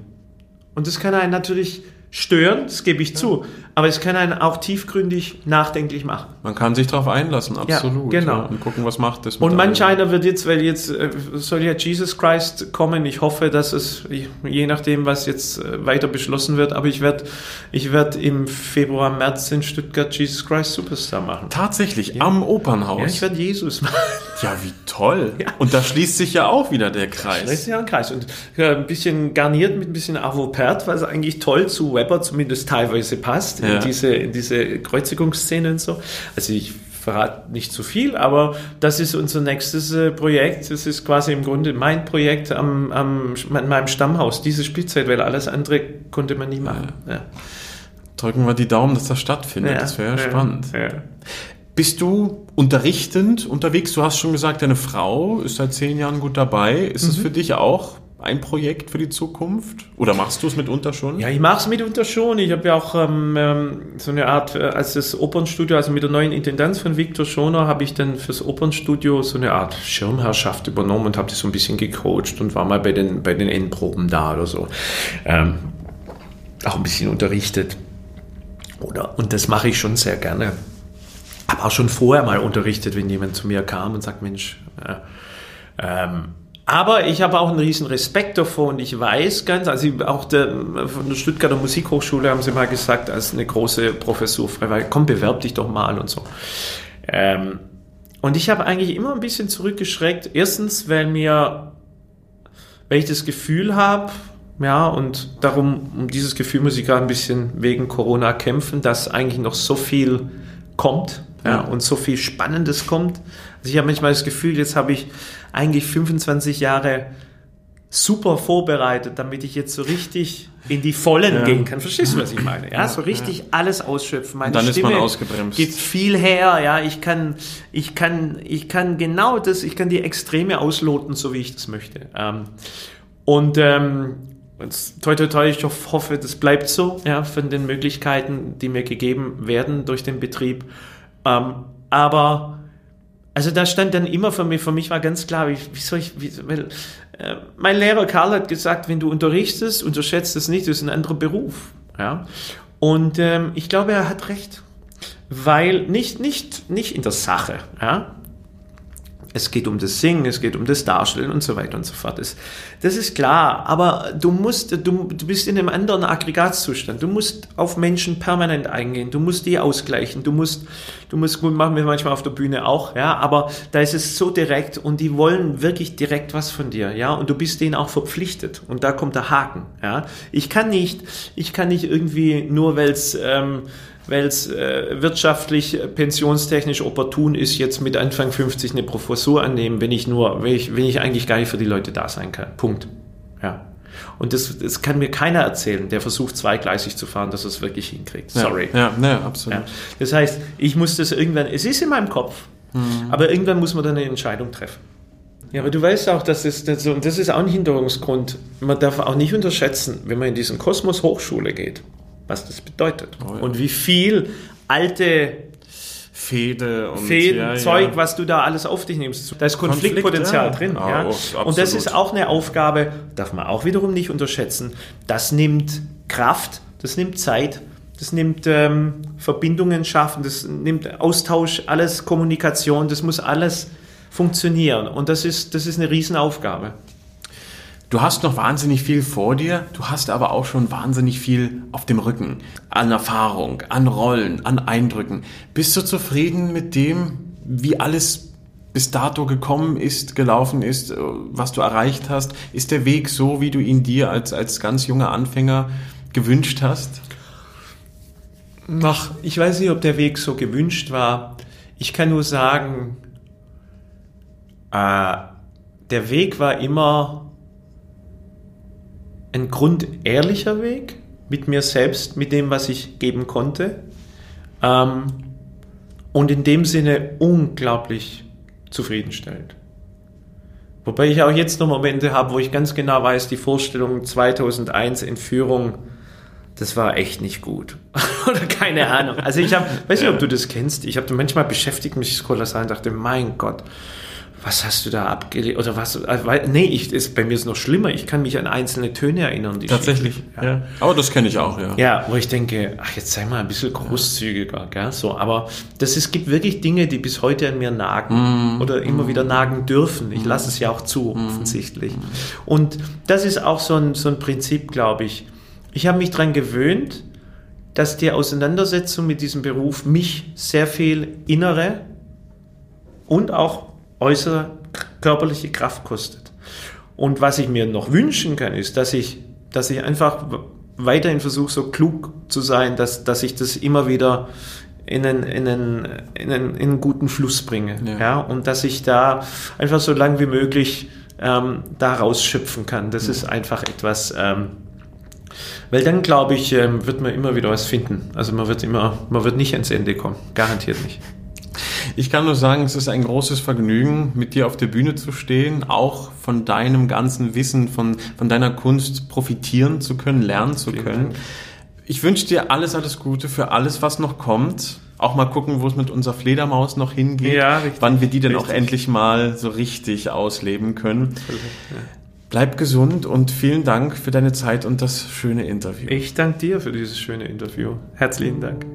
Und das kann einen natürlich stören, das gebe ich zu, aber es kann einen auch tiefgründig nachdenklich machen. Man kann sich darauf einlassen, absolut. genau. Und gucken, was macht mit Und manch einem. einer wird jetzt, weil jetzt äh, soll ja Jesus Christ kommen. Ich hoffe, dass es, je nachdem, was jetzt äh, weiter beschlossen wird, aber ich werde ich werd im Februar, März in Stuttgart Jesus Christ Superstar machen. Tatsächlich, am Ja, Opernhaus. ich werde Jesus machen. Ja, wie toll. Ja. Und da schließt sich ja auch wieder der Das Kreis. ist ja ein Kreis. Und äh, ein bisschen garniert mit ein bisschen Avopert, was eigentlich toll zu Weber zumindest teilweise passt, Ja. in, diese, in diese Kreuzigungsszene und so. Also ich verrate nicht zu viel, aber das ist unser nächstes äh, Projekt. Das ist quasi im Grunde mein Projekt am, am, an meinem Stammhaus, diese Spielzeit, weil alles andere konnte man nie machen. Ja. Drücken wir die Daumen, dass das stattfindet. das wäre spannend. Ja. Bist du unterrichtend unterwegs? Du hast schon gesagt, deine Frau ist seit zehn Jahren gut dabei. Ist Mhm. es für dich auch ein Projekt für die Zukunft? Oder machst du es mitunter schon? Ja, ich mache es mitunter schon. Ich habe ja auch ähm, ähm, so eine Art, äh, als das Opernstudio, also mit der neuen Intendanz von Viktor Schoner, habe ich dann fürs Opernstudio so eine Art Schirmherrschaft übernommen und habe das so ein bisschen gecoacht und war mal bei den, bei den Endproben da oder so. Ähm, auch ein bisschen unterrichtet. Oder, und das mache ich schon sehr gerne. Habe auch schon vorher mal unterrichtet, wenn jemand zu mir kam und sagt, Mensch, äh, ähm, aber ich habe auch einen riesen Respekt davor und ich weiß ganz, also auch der, von der Stuttgarter Musikhochschule haben sie mal gesagt, als eine große Professur frei war, komm, bewerb dich doch mal und so. Ähm, und ich habe eigentlich immer ein bisschen zurückgeschreckt. Erstens, weil mir, weil ich das Gefühl habe, ja, und darum, um dieses Gefühl muss ich gerade ein bisschen wegen Corona kämpfen, dass eigentlich noch so viel kommt, ja, und so viel Spannendes kommt. Also ich habe manchmal das Gefühl, jetzt habe ich eigentlich 25 Jahre super vorbereitet, damit ich jetzt so richtig in die Vollen Ja. gehen kann. Verstehst du, was ich meine? Ja, so richtig alles ausschöpfen. Meine Und dann ist man Stimme ausgebremst. gibt viel her. Ja, ich kann, ich kann, ich kann genau das, ich kann die Extreme ausloten, so wie ich das möchte. Ähm, und ähm, jetzt, toi, toi, toi, ich hoff- hoffe, das bleibt so, ja, von den Möglichkeiten, die mir gegeben werden durch den Betrieb. Ähm, aber also da stand dann immer für mich, für mich war ganz klar, wie, wie soll ich, wie, weil, äh, mein Lehrer Karl hat gesagt, wenn du unterrichtest, unterschätzt es nicht, das ist ein anderer Beruf. Ja? Und ähm, ich glaube, er hat recht. Weil nicht, nicht, nicht in der Sache, ja. Es geht um das Singen, es geht um das Darstellen und so weiter und so fort. Das, das ist klar, aber du musst, du, du bist in einem anderen Aggregatzustand. Du musst auf Menschen permanent eingehen, du musst die ausgleichen, du musst, du musst, gut, machen wir manchmal auf der Bühne auch, ja, aber da ist es so direkt und die wollen wirklich direkt was von dir, ja, und du bist denen auch verpflichtet und da kommt der Haken, ja. Ich kann nicht, ich kann nicht irgendwie nur, weil es, ähm, weil es äh, wirtschaftlich, äh, pensionstechnisch opportun ist, jetzt mit Anfang 50 eine Professur annehmen, wenn ich nur, wenn ich, wenn ich eigentlich gar nicht für die Leute da sein kann. Punkt. Ja. Und das, das kann mir keiner erzählen, der versucht, zweigleisig zu fahren, dass er es wirklich hinkriegt. Sorry. Ja, ja, ja absolut. Ja. Das heißt, ich muss das irgendwann, es ist in meinem Kopf, aber irgendwann muss man dann eine Entscheidung treffen. Ja, aber du weißt auch, dass es, das, und das ist auch ein Hinderungsgrund, man darf auch nicht unterschätzen, wenn man in diesen Kosmos Hochschule geht, was das bedeutet. Oh ja. Und wie viel alte Fehde und Fäden, ja, Zeug, ja. was du da alles auf dich nimmst. Da ist Konfliktpotenzial Konflikt, ja. drin. Ah, oh, Und das ist auch eine Aufgabe, darf man auch wiederum nicht unterschätzen. Das nimmt Kraft, das nimmt Zeit, das nimmt ähm, Verbindungen schaffen, das nimmt Austausch, alles Kommunikation, das muss alles funktionieren. Und das ist, das ist eine Riesenaufgabe. Du hast noch wahnsinnig viel vor dir, du hast aber auch schon wahnsinnig viel auf dem Rücken. An Erfahrung, an Rollen, an Eindrücken. Bist du zufrieden mit dem, wie alles bis dato gekommen ist, gelaufen ist, äh, was du erreicht hast? Ist der Weg so, wie du ihn dir als, als ganz junger Anfänger gewünscht hast? Ach, ich weiß nicht, ob der Weg so gewünscht war. Ich kann nur sagen, äh, der Weg war immer ein grundehrlicher Weg mit mir selbst, mit dem, was ich geben konnte. Ähm, und in dem Sinne unglaublich zufriedenstellend. Wobei ich auch jetzt noch Momente habe, wo ich ganz genau weiß, die Vorstellung 2001 Entführung, das war echt nicht gut. Oder keine Ahnung. Also ich habe, weiß nicht, ob du das kennst, ich habe manchmal beschäftigt mich das kolossal und dachte, mein Gott, was hast du da abgelegt? Oder was? äh, weil- Nee, ich, ist, bei mir ist es noch schlimmer. Ich kann mich an einzelne Töne erinnern. Die Tatsächlich, ja. Aber das kenne ich auch, ja. ja, wo ich denke, ach, jetzt sei mal ein bisschen großzügiger, gell? So, aber das, es gibt wirklich Dinge, die bis heute an mir nagen oder immer wieder nagen dürfen. Ich lasse es ja auch zu, offensichtlich. Und das ist auch so ein, so ein Prinzip, glaube ich. Ich habe mich daran gewöhnt, dass die Auseinandersetzung mit diesem Beruf mich sehr viel innere und auch äußere körperliche Kraft kostet. Und was ich mir noch wünschen kann, ist, dass ich, dass ich einfach weiterhin versuche, so klug zu sein, dass, dass ich das immer wieder in einen, in einen, in einen, in einen guten Fluss bringe. Ja. Ja. und dass ich da einfach so lange wie möglich ähm, da rausschöpfen kann. Das ist einfach etwas, ähm, weil dann glaube ich, ähm, wird man immer wieder was finden. Also man wird immer, man wird nicht ans Ende kommen. Garantiert nicht. Ich kann nur sagen, es ist ein großes Vergnügen, mit dir auf der Bühne zu stehen, auch von deinem ganzen Wissen, von, von deiner Kunst profitieren zu können, lernen zu Vielen können. Dank. Ich wünsche dir alles, alles Gute für alles, was noch kommt. Auch mal gucken, wo es mit unserer Fledermaus noch hingeht. Ja, richtig. Wann wir die denn auch Richtig. endlich mal so richtig ausleben können. Bleib gesund und vielen Dank für deine Zeit und das schöne Interview. Ich danke dir für dieses schöne Interview. Herzlichen Dank.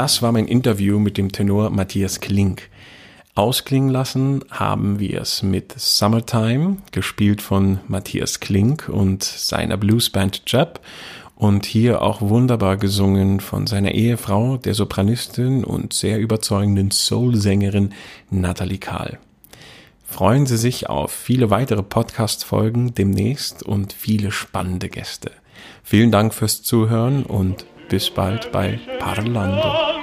Das war mein Interview mit dem Tenor Matthias Klink. Ausklingen lassen haben wir es mit Summertime, gespielt von Matthias Klink und seiner Bluesband Jab und hier auch wunderbar gesungen von seiner Ehefrau, der Sopranistin und sehr überzeugenden Soul-Sängerin Natalie Kahl. Freuen Sie sich auf viele weitere Podcast-Folgen demnächst und viele spannende Gäste. Vielen Dank fürs Zuhören und bis bald bei Parlando.